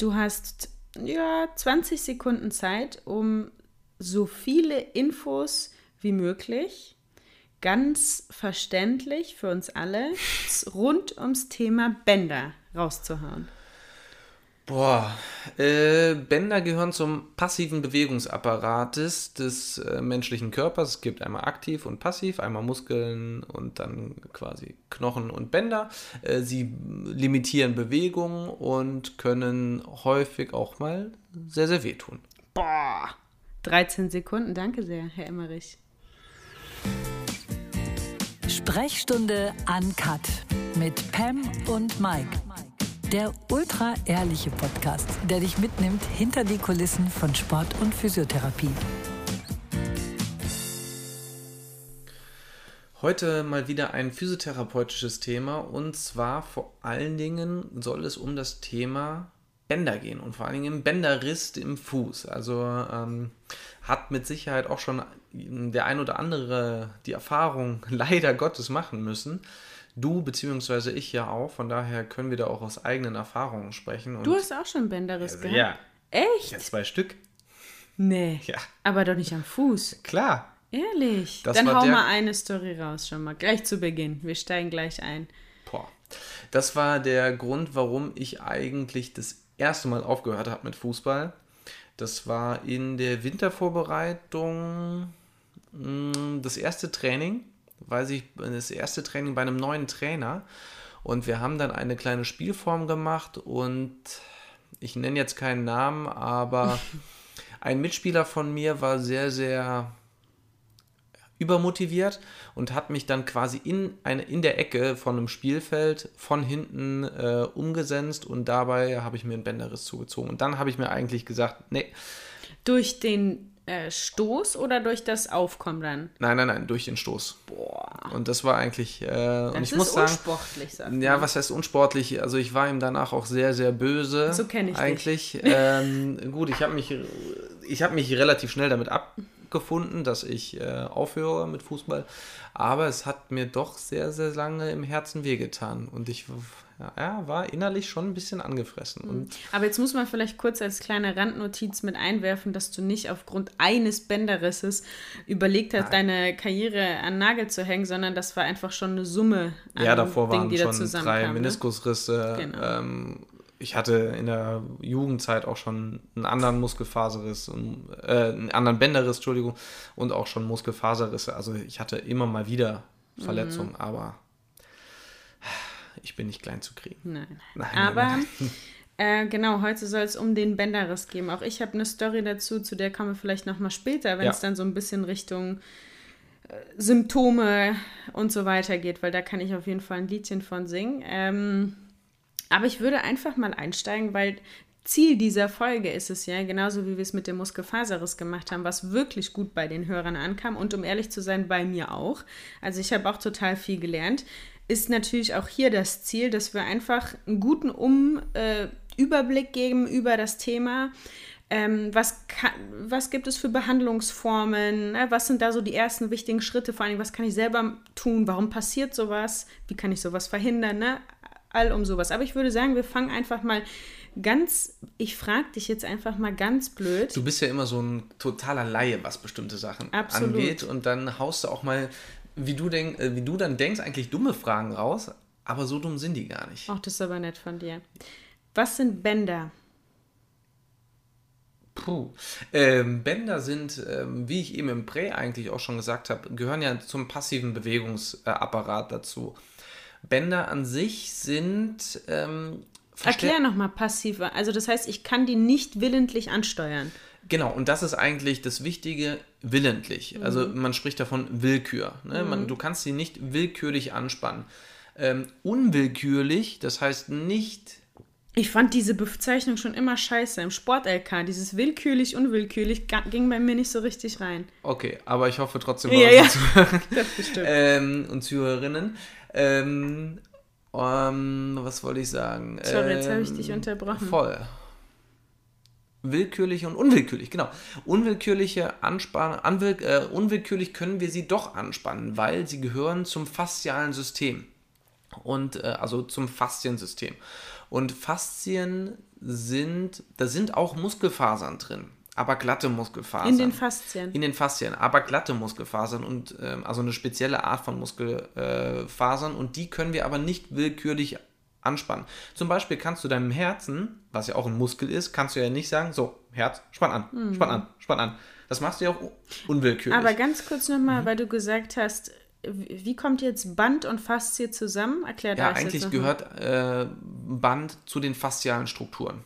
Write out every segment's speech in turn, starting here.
Du hast ja 20 Sekunden Zeit, um so viele Infos wie möglich, ganz verständlich für uns alle, rund ums Thema Bänder rauszuhauen. Boah, äh, Bänder gehören zum passiven Bewegungsapparates des äh, menschlichen Körpers. Es gibt einmal aktiv und passiv, einmal Muskeln und dann quasi Knochen und Bänder. Äh, sie limitieren Bewegung und können häufig auch mal sehr, sehr wehtun. Boah, 13 Sekunden, danke sehr, Herr Emmerich. Sprechstunde Uncut mit Pam und Mike. Der ultra-ehrliche Podcast, der dich mitnimmt hinter die Kulissen von Sport und Physiotherapie. Heute mal wieder ein physiotherapeutisches Thema und zwar vor allen Dingen soll es um das Thema Bänder gehen und vor allen Dingen Bänderriss im Fuß. Also ähm, hat mit Sicherheit auch schon der ein oder andere die Erfahrung leider Gottes machen müssen, Du beziehungsweise ich ja auch, von daher können wir da auch aus eigenen Erfahrungen sprechen. Und du hast auch schon Bänderriss also, gehabt? Ja. Echt? Ja, zwei Stück. Nee. Ja. Aber doch nicht am Fuß. Klar. Ehrlich? Das Dann hau der- mal eine Story raus schon mal. Gleich zu Beginn. Wir steigen gleich ein. Boah. Das war der Grund, warum ich eigentlich das erste Mal aufgehört habe mit Fußball. Das war in der Wintervorbereitung mh, das erste Training, weiß ich, das erste Training bei einem neuen Trainer. Und wir haben dann eine kleine Spielform gemacht und ich nenne jetzt keinen Namen, aber ein Mitspieler von mir war sehr, sehr übermotiviert und hat mich dann quasi in, eine, in der Ecke von einem Spielfeld von hinten äh, umgesenzt und dabei habe ich mir einen Bänderriss zugezogen. Und dann habe ich mir eigentlich gesagt, nee, Durch den äh, Stoß oder durch das Aufkommen dann? nein, nein, nein, durch den Stoß. Boah. Und das war eigentlich, äh, und Das ich ist muss sagen, unsportlich, sagt Ja, was heißt unsportlich? Also ich war ihm danach auch sehr, sehr böse. So kenn ich dich. Eigentlich. Ähm, gut, ich habe mich, ich habe mich relativ schnell damit abgefunden, dass ich äh, aufhöre mit Fußball. Aber es hat mir doch sehr, sehr lange im Herzen wehgetan. Und ich ja, ja, war innerlich schon ein bisschen angefressen. Und Aber jetzt muss man vielleicht kurz als kleine Randnotiz mit einwerfen, dass du nicht aufgrund eines Bänderrisses überlegt hast, deine Karriere an den Nagel zu hängen, sondern das war einfach schon eine Summe an ja, davor Dingen, waren die da schon drei. Ne? Meniskusrisse. Genau. Ähm, ich hatte in der Jugendzeit auch schon einen anderen Muskelfaserriss, und, äh, einen anderen Bänderriss, Entschuldigung, und auch schon Muskelfaserrisse. Also ich hatte immer mal wieder Mhm. Verletzungen, aber ich bin nicht klein zu kriegen. Nein. Nein, Aber nein, nein. Äh, genau, heute soll es um den Bänderriss gehen. Auch ich habe eine Story dazu, zu der kommen wir vielleicht nochmal später, wenn Ja. es dann so ein bisschen Richtung äh, Symptome und so weiter geht, weil da kann ich auf jeden Fall ein Liedchen von singen. Ähm, aber ich würde einfach mal einsteigen, weil Ziel dieser Folge ist es ja, genauso wie wir es mit dem Muskelfaserriss gemacht haben, was wirklich gut bei den Hörern ankam und um ehrlich zu sein, bei mir auch. Also ich habe auch total viel gelernt. Ist natürlich auch hier das Ziel, dass wir einfach einen guten um, äh, Überblick geben über das Thema. Ähm, was, kann, was gibt es für Behandlungsformen? Ne? Was sind da so die ersten wichtigen Schritte? Vor allem, was kann ich selber tun? Warum passiert sowas? Wie kann ich sowas verhindern? Ne? All um sowas. Aber ich würde sagen, wir fangen einfach mal ganz, ich frage dich jetzt einfach mal ganz blöd. Du bist ja immer so ein totaler Laie, was bestimmte Sachen Absolut. angeht. Und dann haust du auch mal, wie du, denk, äh, wie du dann denkst, eigentlich dumme Fragen raus. Aber so dumm sind die gar nicht. Ach, das ist aber nett von dir. Was sind Bänder? Puh. Ähm, Bänder sind, ähm, wie ich eben im Prä eigentlich auch schon gesagt habe, gehören ja zum passiven Bewegungsapparat dazu. Bänder an sich sind ähm, Erklär nochmal passiver. Also das heißt, ich kann die nicht willentlich ansteuern. Genau, und das ist eigentlich das Wichtige, willentlich. Also man spricht davon Willkür. Ne? Man, du kannst sie nicht willkürlich anspannen. Ähm, unwillkürlich, das heißt nicht Ich fand diese Bezeichnung schon immer scheiße. Im Sport-LK, dieses willkürlich, unwillkürlich, ging bei mir nicht so richtig rein. Okay, aber ich hoffe trotzdem, Ja, ja. bestimmt. ähm, und Zuhörerinnen. Ähm, ähm, was wollte ich sagen? Sorry, jetzt habe ich dich Ähm, unterbrochen. Voll. Willkürlich und unwillkürlich, genau. Unwillkürliche Anspannen, anwill, äh, unwillkürlich können wir sie doch anspannen, weil sie gehören zum faszialen System. Und äh, also zum Fasziensystem. Und Faszien sind, da sind auch Muskelfasern drin, aber glatte Muskelfasern. In den Faszien. In den Faszien, aber glatte Muskelfasern und ähm, also eine spezielle Art von Muskelfasern und die können wir aber nicht willkürlich anspannen. Zum Beispiel kannst du deinem Herzen, was ja auch ein Muskel ist, kannst du ja nicht sagen, so, Herz, spann an, Mhm. spann an, spann an. Das machst du ja auch unwillkürlich. Aber ganz kurz Mhm. nochmal, weil du gesagt hast, wie kommt jetzt Band und Faszie zusammen? Erklär ja, das jetzt eigentlich mal. gehört äh, Band zu den faszialen Strukturen.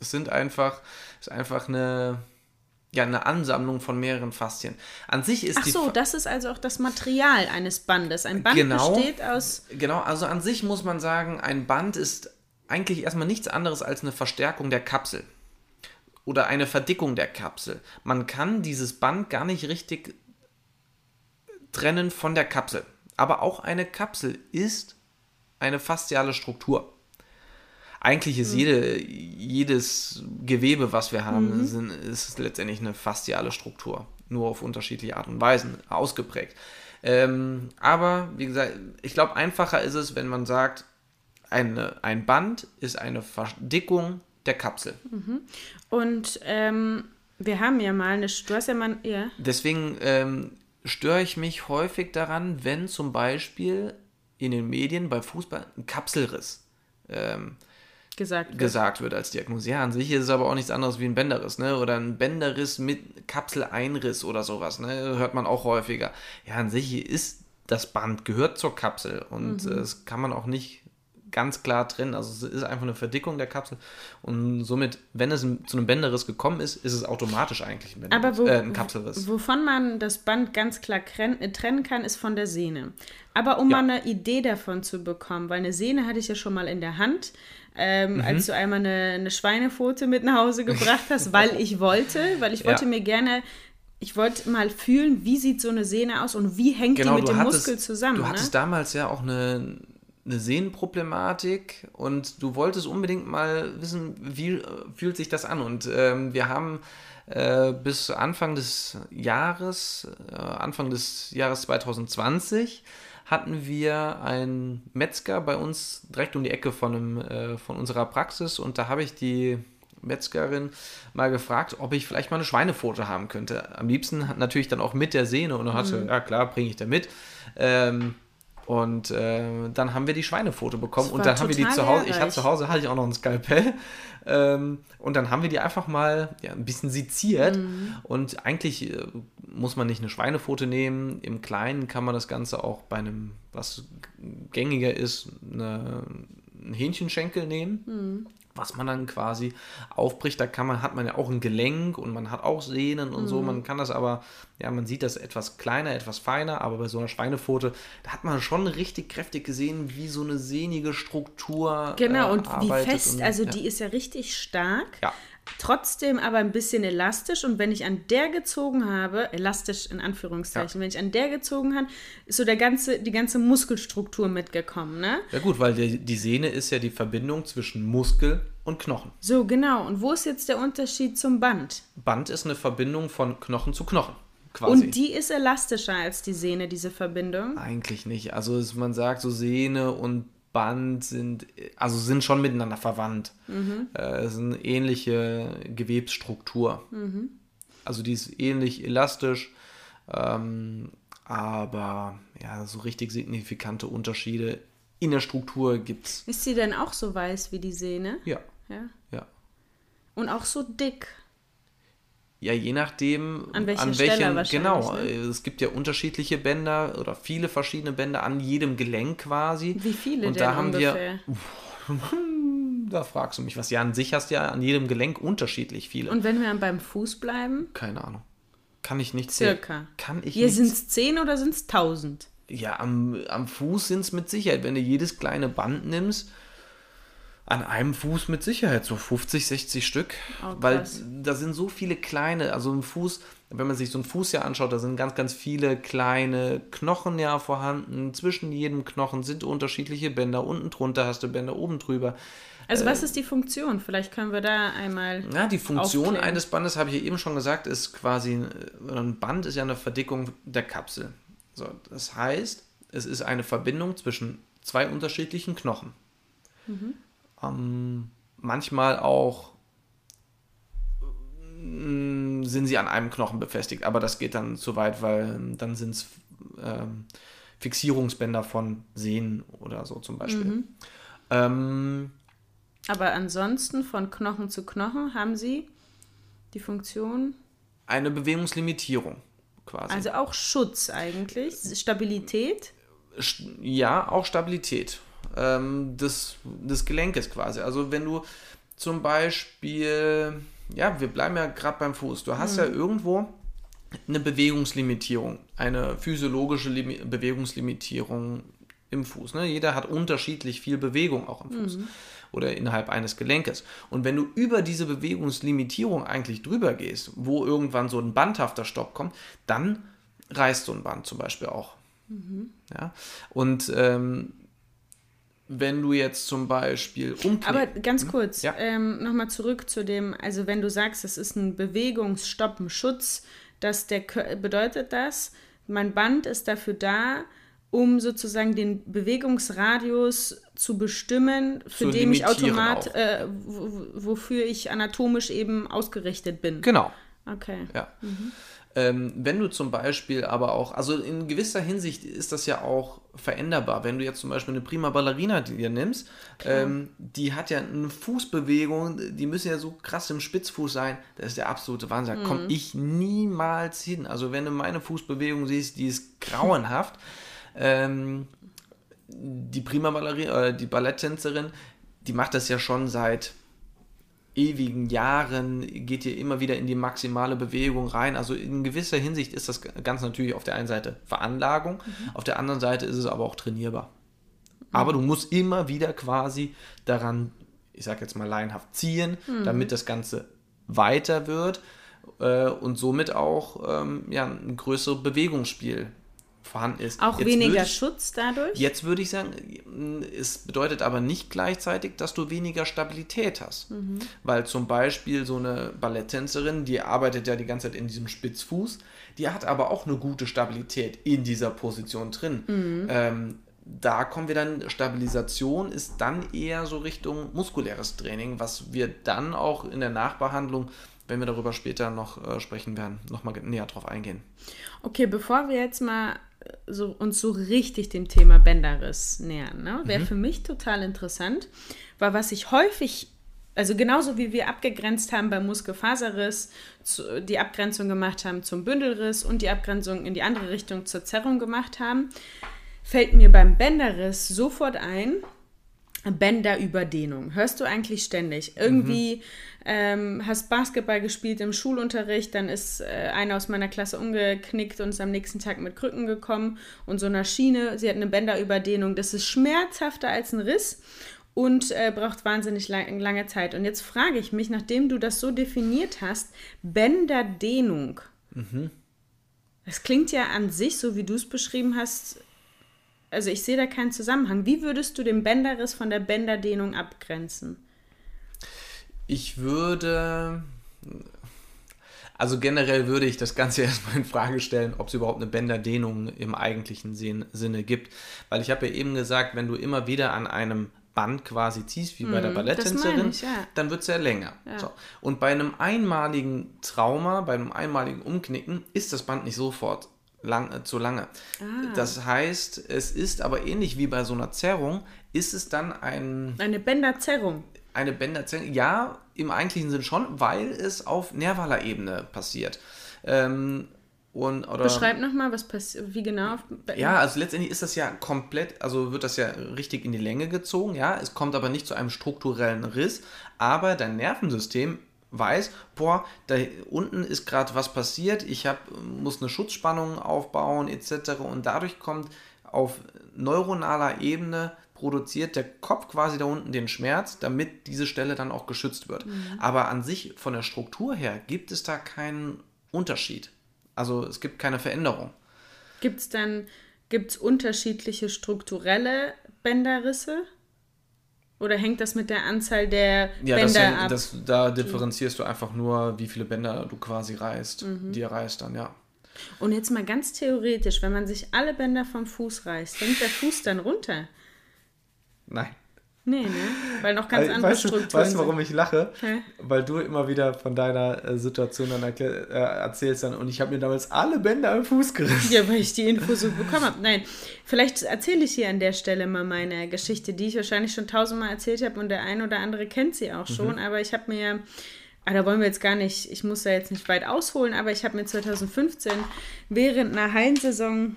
Es sind einfach, es ist einfach eine, ja, eine Ansammlung von mehreren Faszien. An sich ist Ach die so, Fa- das ist also auch das Material eines Bandes. Ein Band Genau. besteht aus. Genau, also an sich muss man sagen, ein Band ist eigentlich erstmal nichts anderes als eine Verstärkung der Kapsel oder eine Verdickung der Kapsel. Man kann dieses Band gar nicht richtig trennen von der Kapsel. Aber auch eine Kapsel ist eine fasziale Struktur. Eigentlich ist jede, jedes Gewebe, was wir haben, sind, ist letztendlich eine fasziale Struktur. Nur auf unterschiedliche Art und Weisen ausgeprägt. Ähm, aber wie gesagt, ich glaube, einfacher ist es, wenn man sagt, eine, ein Band ist eine Verdickung der Kapsel. Und ähm, wir haben ja mal eine. Du hast ja mal. Ja. Deswegen ähm, störe ich mich häufig daran, wenn zum Beispiel in den Medien bei Fußball ein Kapselriss ähm, gesagt wird. gesagt wird als Diagnose. Ja, an sich ist es aber auch nichts anderes wie ein Bänderriss, ne? Oder ein Bänderriss mit Kapseleinriss oder sowas, ne? Hört man auch häufiger. Ja, an sich ist das Band gehört zur Kapsel und äh, das kann man auch nicht ganz klar trennen. Also es ist einfach eine Verdickung der Kapsel und somit, wenn es zu einem Bänderriss gekommen ist, ist es automatisch eigentlich ein, Aber Bänderriss, wo, äh, ein Kapselriss. wovon man das Band ganz klar äh, trennen kann, ist von der Sehne. Aber um Ja. mal eine Idee davon zu bekommen, weil eine Sehne hatte ich ja schon mal in der Hand, ähm, Mhm. als du einmal eine, eine Schweinepfote mit nach Hause gebracht hast, weil ich wollte, weil ich wollte Ja. mir gerne, ich wollte mal fühlen, wie sieht so eine Sehne aus und wie hängt die mit dem Muskel zusammen. Genau, Du ne? hattest damals ja auch eine, eine Sehnenproblematik und du wolltest unbedingt mal wissen, wie äh, fühlt sich das an. Und ähm, wir haben äh, bis Anfang des Jahres, äh, Anfang des Jahres 2020, hatten wir einen Metzger bei uns direkt um die Ecke von, einem, äh, von unserer Praxis und da habe ich die Metzgerin mal gefragt, ob ich vielleicht mal eine Schweinepfote haben könnte. Am liebsten hat- natürlich dann auch mit der Sehne und dann hat sie, ja klar, bringe ich da mit. Ähm, und äh, dann haben wir die Schweinepfote bekommen und dann haben wir die zu Hause. Ich hatte zu Hause hatte ich auch noch ein Skalpell ähm, und dann haben wir die einfach mal ja, ein bisschen seziert Mhm. und eigentlich äh, muss man nicht eine Schweinepfote nehmen. Im Kleinen kann man das Ganze auch bei einem, was gängiger ist, eine, einen Hähnchenschenkel nehmen Mhm. Was man dann quasi aufbricht. Da kann man, hat man ja auch ein Gelenk und man hat auch Sehnen und so. Mhm. Man kann das aber, ja, man sieht das etwas kleiner, etwas feiner, aber bei so einer Schweinepfote, da hat man schon richtig kräftig gesehen, wie so eine sehnige Struktur. Genau, äh, und wie fest, und, also ja. die ist ja richtig stark. Ja. Trotzdem aber ein bisschen elastisch und wenn ich an der gezogen habe, elastisch in Anführungszeichen, wenn ich an der gezogen habe, ist so der ganze, die ganze Muskelstruktur mitgekommen, ne? Ja gut, weil die, die Sehne ist ja die Verbindung zwischen Muskel und Knochen. So, genau. Und wo ist jetzt der Unterschied zum Band? Band ist eine Verbindung von Knochen zu Knochen, quasi. Und die ist elastischer als die Sehne, diese Verbindung. Eigentlich nicht. Also man sagt so Sehne und Band sind, also sind schon miteinander verwandt. Äh, es ist eine ähnliche Gewebsstruktur. Also die ist ähnlich elastisch, ähm, aber ja, so richtig signifikante Unterschiede in der Struktur gibt es. Ist sie denn auch so weiß wie die Sehne? Ja, Ja. ja. Und auch so dick. Ja, je nachdem, An welcher Stelle welchen, genau, ne? äh, es gibt ja unterschiedliche Bänder oder viele verschiedene Bänder an jedem Gelenk quasi. Wie viele Und denn da haben ungefähr? wir, da fragst du mich was. Ja, an sich hast du ja an jedem Gelenk unterschiedlich viele. Und wenn wir beim Fuß bleiben? Keine Ahnung. Kann ich nicht zählen. Circa. Kann ich Hier sind es 10 oder sind es 1000? Ja, am, am Fuß sind es mit Sicherheit. Wenn du jedes kleine Band nimmst, an einem Fuß mit Sicherheit so 50, 60 Stück. Oh, weil da sind so viele kleine, also ein Fuß, wenn man sich so einen Fuß ja anschaut, da sind ganz, ganz viele kleine Knochen ja vorhanden. Zwischen jedem Knochen sind unterschiedliche Bänder. Unten drunter hast du Bänder, oben drüber. Also was ist die Funktion? Vielleicht können wir da einmal. Ja, die Funktion aufklären. eines Bandes, habe ich ja eben schon gesagt, ist quasi, äh, ein Band ist ja eine Verdickung der Kapsel. So, das heißt, es ist eine Verbindung zwischen zwei unterschiedlichen Knochen. Ähm, manchmal auch mm, sind sie an einem Knochen befestigt, aber das geht dann zu weit, weil ähm, dann sind es ähm, Fixierungsbänder von Sehnen oder so zum Beispiel. Mhm. Ähm, Aber ansonsten von Knochen zu Knochen haben sie die Funktion, eine Bewegungslimitierung quasi. also auch Schutz eigentlich, Stabilität. St- ja, auch Stabilität ähm, des, des Gelenkes quasi. Also wenn du zum Beispiel, ja, wir bleiben ja gerade beim Fuß, du hast ja irgendwo eine Bewegungslimitierung, eine physiologische Limi Bewegungslimitierung im Fuß. Ne? Jeder hat unterschiedlich viel Bewegung auch im Fuß oder innerhalb eines Gelenkes. Und wenn du über diese Bewegungslimitierung eigentlich drüber gehst, wo irgendwann so ein bandhafter Stopp kommt, dann reißt so ein Band zum Beispiel auch. Ja? Und ähm, wenn du jetzt zum Beispiel umknickst. Aber ganz kurz, Ja. ähm, nochmal zurück zu dem, also wenn du sagst, es ist ein Bewegungsstopp, ein Schutz, dass der, bedeutet das, mein Band ist dafür da, um sozusagen den Bewegungsradius zu bestimmen, für Zu den ich limitieren automat, auch. äh, wo- wo- wofür ich anatomisch eben ausgerichtet bin. Genau. Okay. Ja. Ähm, wenn du zum Beispiel aber auch, also in gewisser Hinsicht ist das ja auch veränderbar. Wenn du jetzt zum Beispiel eine Prima Ballerina dir nimmst, ähm, die hat ja eine Fußbewegung, die müssen ja so krass im Spitzfuß sein. Das ist der absolute Wahnsinn. Da komme ich niemals hin. Also wenn du meine Fußbewegung siehst, die ist grauenhaft. ähm, die Prima Ballerina, äh, die Balletttänzerin, die macht das ja schon seit ewigen Jahren, geht ihr immer wieder in die maximale Bewegung rein. Also in gewisser Hinsicht ist das ganz natürlich auf der einen Seite Veranlagung, auf der anderen Seite ist es aber auch trainierbar. Aber du musst immer wieder quasi daran, ich sag jetzt mal laienhaft, ziehen, damit das Ganze weiter wird äh, und somit auch ähm, ja, ein größeres Bewegungsspiel vorhanden ist. Auch Jetzt weniger ich- Schutz dadurch? Jetzt würde ich sagen, es bedeutet aber nicht gleichzeitig, dass du weniger Stabilität hast. Weil zum Beispiel so eine Balletttänzerin, die arbeitet ja die ganze Zeit in diesem Spitzfuß, die hat aber auch eine gute Stabilität in dieser Position drin. Ähm, da kommen wir dann, Stabilisation ist dann eher so Richtung muskuläres Training, was wir dann auch in der Nachbehandlung, wenn wir darüber später noch äh, sprechen werden, nochmal näher drauf eingehen. Okay, bevor wir jetzt mal so, uns so richtig dem Thema Bänderriss nähern, ne, wäre für mich total interessant, weil was ich häufig, also genauso wie wir abgegrenzt haben beim Muskelfaserriss, zu, die Abgrenzung gemacht haben zum Bündelriss und die Abgrenzung in die andere Richtung zur Zerrung gemacht haben, fällt mir beim Bänderriss sofort ein, Bänderüberdehnung. Hörst du eigentlich ständig? Irgendwie ähm, hast Basketball gespielt im Schulunterricht, dann ist äh, einer aus meiner Klasse umgeknickt und ist am nächsten Tag mit Krücken gekommen und so einer Schiene. Sie hat eine Bänderüberdehnung. Das ist schmerzhafter als ein Riss und äh, braucht wahnsinnig lang, lange Zeit. Und jetzt frage ich mich, nachdem du das so definiert hast, Bänderdehnung. Das klingt ja an sich, so wie du es beschrieben hast, also ich sehe da keinen Zusammenhang. Wie würdest du den Bänderriss von der Bänderdehnung abgrenzen? Ich würde. Also generell würde ich das Ganze erstmal in Frage stellen, ob es überhaupt eine Bänderdehnung im eigentlichen Sin- Sinne gibt. Weil ich habe ja eben gesagt, wenn du immer wieder an einem Band quasi ziehst, wie bei der Mhm, Balletttänzerin, ich, ja. dann wird es ja länger. So. Und bei einem einmaligen Trauma, bei einem einmaligen Umknicken, ist das Band nicht sofort lang, äh, zu lange. Ah. Das heißt, es ist aber ähnlich wie bei so einer Zerrung, ist es dann ein Eine Bänderzerrung. eine Bänderzerrung, ja, im eigentlichen Sinn schon, weil es auf nervaler Ebene passiert. Ähm, und, oder, Beschreib nochmal, was passiert, wie genau. ja, also letztendlich ist das ja komplett, also wird das ja richtig in die Länge gezogen, ja, es kommt aber nicht zu einem strukturellen Riss, aber dein Nervensystem weiß, boah, da unten ist gerade was passiert, ich hab, muss eine Schutzspannung aufbauen etc. Und dadurch kommt auf neuronaler Ebene produziert der Kopf quasi da unten den Schmerz, damit diese Stelle dann auch geschützt wird. Aber an sich von der Struktur her gibt es da keinen Unterschied. Also es gibt keine Veränderung. Gibt es dann gibt's unterschiedliche strukturelle Bänderrisse? Oder hängt das mit der Anzahl der Ja, das, Bänder ja- ab? das, da differenzierst du einfach nur, wie viele Bänder du quasi reißt, Mhm. die reißt dann, ja. Und jetzt mal ganz theoretisch, wenn man sich alle Bänder vom Fuß reißt, hängt der Fuß dann runter? Nein. Nee, ne? Weil noch ganz Also, andere weißt, Strukturen weißt du, warum ich lache? Hä? Weil du immer wieder von deiner äh, Situation dann erklär, äh, erzählst dann und ich habe mir damals alle Bänder am Fuß gerissen. Ja, weil ich die Info so bekommen habe. Nein, vielleicht erzähle ich hier an der Stelle mal meine Geschichte, die ich wahrscheinlich schon tausendmal erzählt habe und der ein oder andere kennt sie auch schon. Aber ich habe mir, ah, da wollen wir jetzt gar nicht, ich muss da jetzt nicht weit ausholen, aber ich habe mir 2015 während einer Hallensaison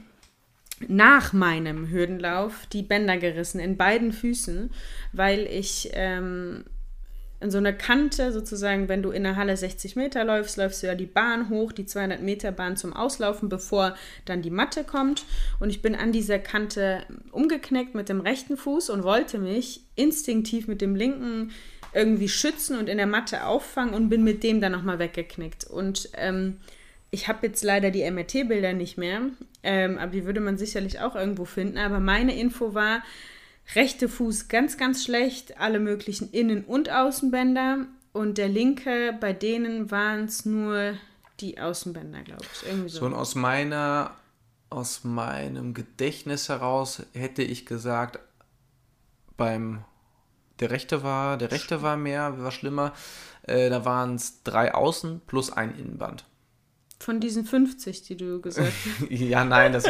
nach meinem Hürdenlauf die Bänder gerissen in beiden Füßen, weil ich ähm, in so einer Kante sozusagen, wenn du in der Halle 60 Meter läufst, läufst du ja die Bahn hoch, die 200 Meter Bahn zum Auslaufen, bevor dann die Matte kommt. Und ich bin an dieser Kante umgeknickt mit dem rechten Fuß und wollte mich instinktiv mit dem linken irgendwie schützen und in der Matte auffangen und bin mit dem dann nochmal weggeknickt. Und ähm, ich habe jetzt leider die MRT-Bilder nicht mehr, ähm, aber die würde man sicherlich auch irgendwo finden. Aber meine Info war, rechte Fuß ganz, ganz schlecht, alle möglichen Innen- und Außenbänder. Und der linke, bei denen waren es nur die Außenbänder, glaube ich. Irgendwie so. So, aus meiner, aus meinem Gedächtnis heraus hätte ich gesagt, beim der rechte war, der rechte war mehr, war schlimmer. Äh, da waren es drei Außen plus ein Innenband. Von diesen 50, die du gesagt hast. ja, nein, das,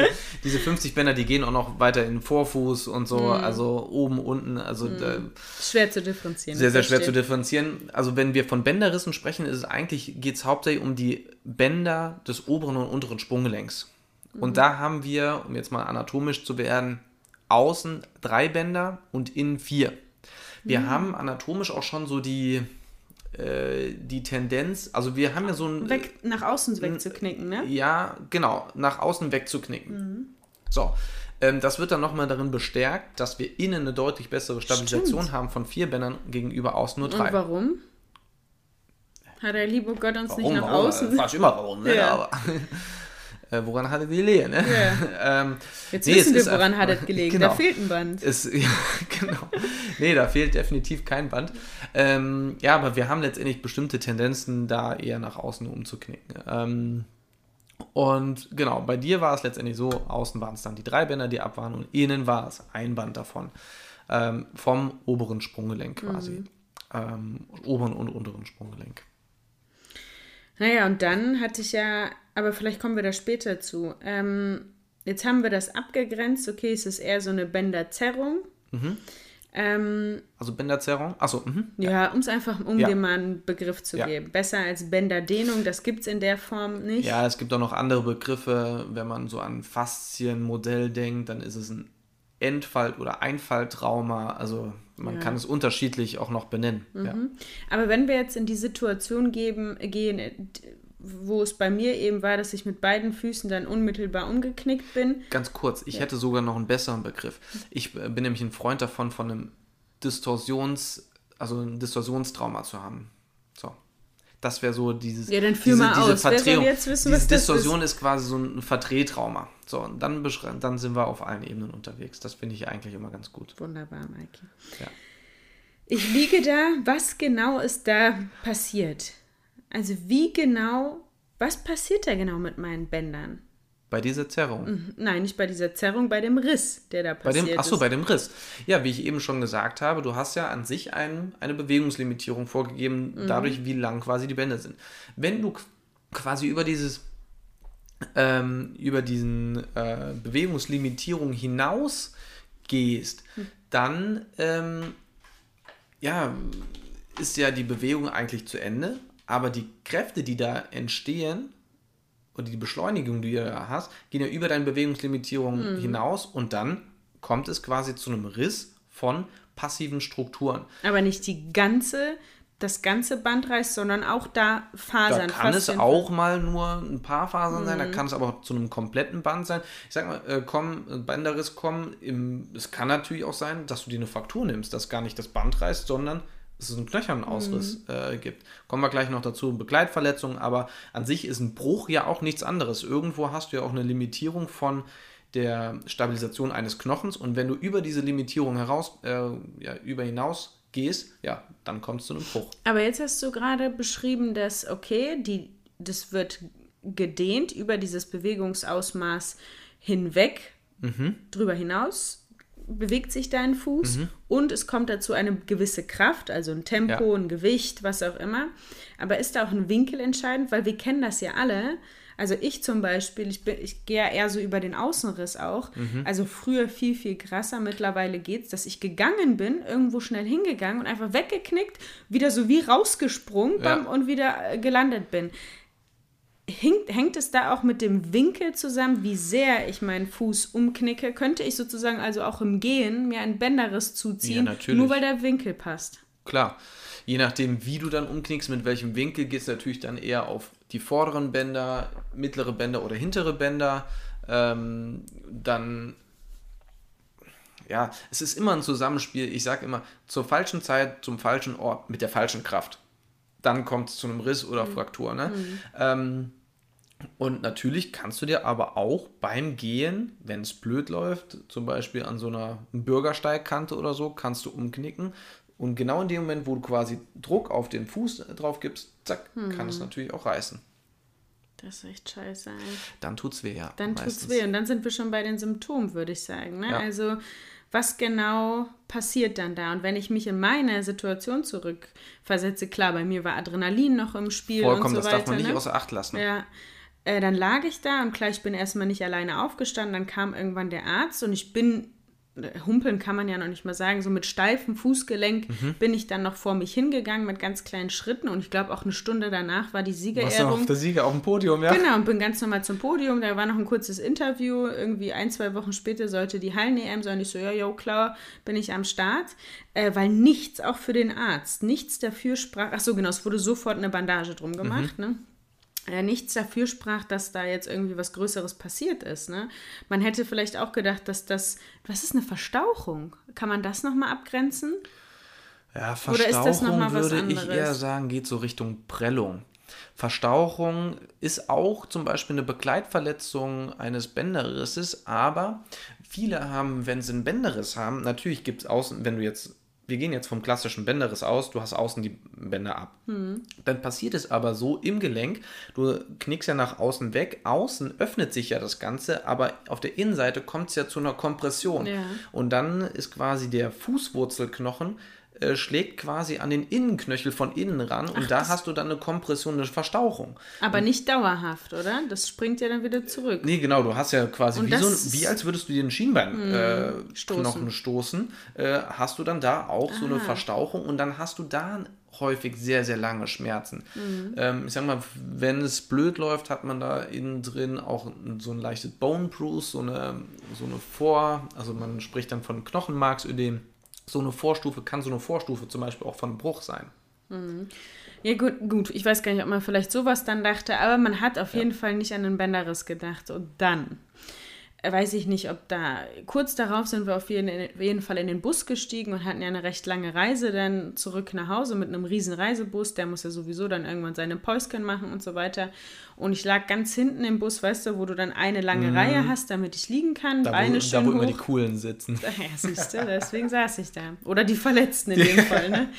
diese 50 Bänder, die gehen auch noch weiter in den Vorfuß und so, also oben, unten, also da, Schwer zu differenzieren. sehr, sehr ich schwer zu verstehe. differenzieren. Also wenn wir von Bänderrissen sprechen, ist es eigentlich, geht es hauptsächlich um die Bänder des oberen und unteren Sprunggelenks. Und da haben wir, um jetzt mal anatomisch zu werden, außen drei Bänder und innen vier. Wir haben anatomisch auch schon so die, die Tendenz, also wir haben ja so ein... Weg, nach außen wegzuknicken, ne? Ja, genau, nach außen wegzuknicken. So, ähm, das wird dann nochmal darin bestärkt, dass wir innen eine deutlich bessere Stabilisation Stimmt. haben von vier Bändern gegenüber außen nur Und drei. warum? Hat der liebe Gott uns nicht Warum? nach Warum? außen? Quatsch, immer warum, ne? Ja. Aber, äh, woran hatte die Lehe, ne? Ja. ähm, Jetzt nee, wissen wir, ist woran einfach- hat es gelegen. Genau. Da fehlt ein Band. Es, ja, genau. Nee, da fehlt definitiv kein Band. Ähm, ja, aber wir haben letztendlich bestimmte Tendenzen, da eher nach außen umzuknicken. Ähm, und genau, bei dir war es letztendlich so, außen waren es dann die drei Bänder, die ab waren und innen war es ein Band davon. Ähm, vom oberen Sprunggelenk quasi. Ähm, oberen und unteren Sprunggelenk. Naja, und dann hatte ich ja, aber vielleicht kommen wir da später zu. Ähm, jetzt haben wir das abgegrenzt. Okay, es ist eher so eine Bänderzerrung. Mhm. Ähm, Also Bänderzerrung. Achso, mhm. ja, um es einfach, um Ja. dem mal einen Begriff zu Ja. geben. Besser als Bänderdehnung, das gibt es in der Form nicht. Ja, es gibt auch noch andere Begriffe. Wenn man so an Faszienmodell denkt, dann ist es ein Endfalt- oder Einfalltrauma. Also man Ja. kann es unterschiedlich auch noch benennen. Ja. Aber wenn wir jetzt in die Situation geben, gehen, wo es bei mir eben war, dass ich mit beiden Füßen dann unmittelbar umgeknickt bin, Ganz kurz, ich hätte sogar noch einen besseren Begriff. Ich äh, bin nämlich ein Freund davon, von einem Distorsions, also ein Distorsionstrauma zu haben. So. Das wäre so dieses. Ja, dann führ diese, mal diese aus. Verdrehung. jetzt wissen, diese was Distorsion ist? quasi so ein Verdrehtrauma. So, und dann, dann sind wir auf allen Ebenen unterwegs. Das finde ich eigentlich immer ganz gut. Wunderbar, Maiki. Ja. Ich liege da. Was genau ist da passiert? Also wie genau, was passiert da genau mit meinen Bändern? Bei dieser Zerrung. Nein, nicht bei dieser Zerrung, bei dem Riss, der da Bei passiert dem, achso, ist. bei dem Riss. Ja, wie ich eben schon gesagt habe, du hast ja an sich ein, eine Bewegungslimitierung vorgegeben, Mhm. dadurch, wie lang quasi die Bänder sind. Wenn du qu- quasi über dieses ähm, über diesen äh, Bewegungslimitierung hinaus gehst, Hm. dann ähm, ja, ist ja die Bewegung eigentlich zu Ende, aber die Kräfte, die da entstehen, und die Beschleunigung, die du da hast, gehen ja über deine Bewegungslimitierung hinaus und dann kommt es quasi zu einem Riss von passiven Strukturen. Aber nicht die ganze, das ganze Band reißt, sondern auch da Da Fasern. kann es auch mal nur ein paar Fasern sein, da kann es aber auch zu einem kompletten Band sein. Ich sag mal, äh, komm, äh, Bänderriss kommen, im, es kann natürlich auch sein, dass du dir eine Fraktur nimmst, dass gar nicht das Band reißt, sondern es einen knöchernen Ausriss äh, gibt. Kommen wir gleich noch dazu, Begleitverletzungen, aber an sich ist ein Bruch ja auch nichts anderes. Irgendwo hast du ja auch eine Limitierung von der Stabilisation eines Knochens und wenn du über diese Limitierung heraus, äh, ja, über hinaus gehst, ja, dann kommst du zu einem Bruch. Aber jetzt hast du gerade beschrieben, dass, okay, die, das wird gedehnt über dieses Bewegungsausmaß hinweg, Mhm. drüber hinaus bewegt sich dein Fuß Mhm. und es kommt dazu eine gewisse Kraft, also ein Tempo, Ja. ein Gewicht, was auch immer. Aber ist da auch ein Winkel entscheidend? Weil wir kennen das ja alle. Also ich zum Beispiel, ich, bin, ich gehe ja eher so über den Außenriss auch. Mhm. Also früher viel, viel krasser. Mittlerweile geht's, dass ich gegangen bin, irgendwo schnell hingegangen und einfach weggeknickt, wieder so wie rausgesprungen Ja. und wieder äh, gelandet bin. Hängt, hängt es da auch mit dem Winkel zusammen, wie sehr ich meinen Fuß umknicke? Könnte ich sozusagen also auch im Gehen mir ein Bänderriss zuziehen, Ja, nur weil der Winkel passt? Klar. Je nachdem, wie du dann umknickst, mit welchem Winkel, geht es natürlich dann eher auf die vorderen Bänder, mittlere Bänder oder hintere Bänder. Ähm, dann, ja, es ist immer ein Zusammenspiel. Ich sage immer, zur falschen Zeit, zum falschen Ort, mit der falschen Kraft. Dann kommt es zu einem Riss oder Fraktur. Ne? Ähm, und natürlich kannst du dir aber auch beim Gehen, wenn es blöd läuft, zum Beispiel an so einer Bürgersteigkante oder so, kannst du umknicken. Und genau in dem Moment, wo du quasi Druck auf den Fuß drauf gibst, zack, kann es natürlich auch reißen. Das ist echt scheiße. Dann tut's weh, ja. Dann tut's meistens. weh. Und dann sind wir schon bei den Symptomen, würde ich sagen. Ne? Ja. Also, was genau passiert dann da? Und wenn ich mich in meine Situation zurückversetze, klar, bei mir war Adrenalin noch im Spiel Vollkommen, und so das weiter. darf man nicht ne? außer Acht lassen. Ja. Äh, dann lag ich da und klar, ich bin erstmal nicht alleine aufgestanden. Dann kam irgendwann der Arzt und ich bin, humpeln kann man ja noch nicht mal sagen, so mit steifem Fußgelenk Mhm. bin ich dann noch vor mich hingegangen mit ganz kleinen Schritten und ich glaube auch eine Stunde danach war die Siegerehrung. auf der Sieger auf dem Podium, ja? Genau, und bin ganz normal zum Podium. Da war noch ein kurzes Interview. Irgendwie ein, zwei Wochen später sollte die Hallen-EM sein. Ich so, ja, jo, klar, bin ich am Start. Äh, weil nichts, auch für den Arzt, nichts dafür sprach. Ach so, genau, es wurde sofort eine Bandage drum gemacht, ne? Äh, nichts dafür sprach, dass da jetzt irgendwie was Größeres passiert ist. Ne? Man hätte vielleicht auch gedacht, dass das. Was ist eine Verstauchung? Kann man das nochmal abgrenzen? Ja, Oder ist das Verstauchung würde ich eher sagen, geht so Richtung Prellung. Verstauchung ist auch zum Beispiel eine Begleitverletzung eines Bänderrisses, aber viele haben, wenn sie einen Bänderriss haben, natürlich gibt es außen, wenn du jetzt, wir gehen jetzt vom klassischen Bänderriss aus, du hast außen die Bänder ab. Hm. Dann passiert es aber so im Gelenk, du knickst ja nach außen weg, außen öffnet sich ja das Ganze, aber auf der Innenseite kommt es ja zu einer Kompression. Ja. Und dann ist quasi der Fußwurzelknochen äh, schlägt quasi an den Innenknöchel von innen ran und da hast du dann eine Kompression, eine Verstauchung. Aber nicht dauerhaft, oder? Das springt ja dann wieder zurück. Nee, genau, du hast ja quasi Und wie, so, ein- wie als würdest du dir einen Schienbeinknochen äh, stoßen. Knochen stoßen, äh, hast du dann da auch so eine Ah. Verstauchung und dann hast du da häufig sehr, sehr lange Schmerzen. Mhm. Ähm, ich sag mal, wenn es blöd läuft, hat man da innen drin auch so ein leichtes Bone Bruise, so eine, so eine Vor-, also man spricht dann von Knochenmarksödem. So eine Vorstufe kann so eine Vorstufe zum Beispiel auch von Bruch sein. Ja, gut, gut. Ich weiß gar nicht, ob man vielleicht sowas dann dachte, aber man hat auf jeden Fall nicht an den Bänderriss gedacht. Und dann weiß ich nicht, ob da. Kurz darauf sind wir auf jeden, jeden Fall in den Bus gestiegen und hatten ja eine recht lange Reise dann zurück nach Hause mit einem riesen Reisebus. Der muss ja sowieso dann irgendwann seine Päuschen machen und so weiter. Und ich lag ganz hinten im Bus, weißt du, wo du dann eine lange Reihe hast, damit ich liegen kann, Mhm. Da, Beine wo, schön da, wo hoch. immer die Coolen sitzen. Ja, siehst du, deswegen saß ich da. Oder die Verletzten in dem Fall, ne?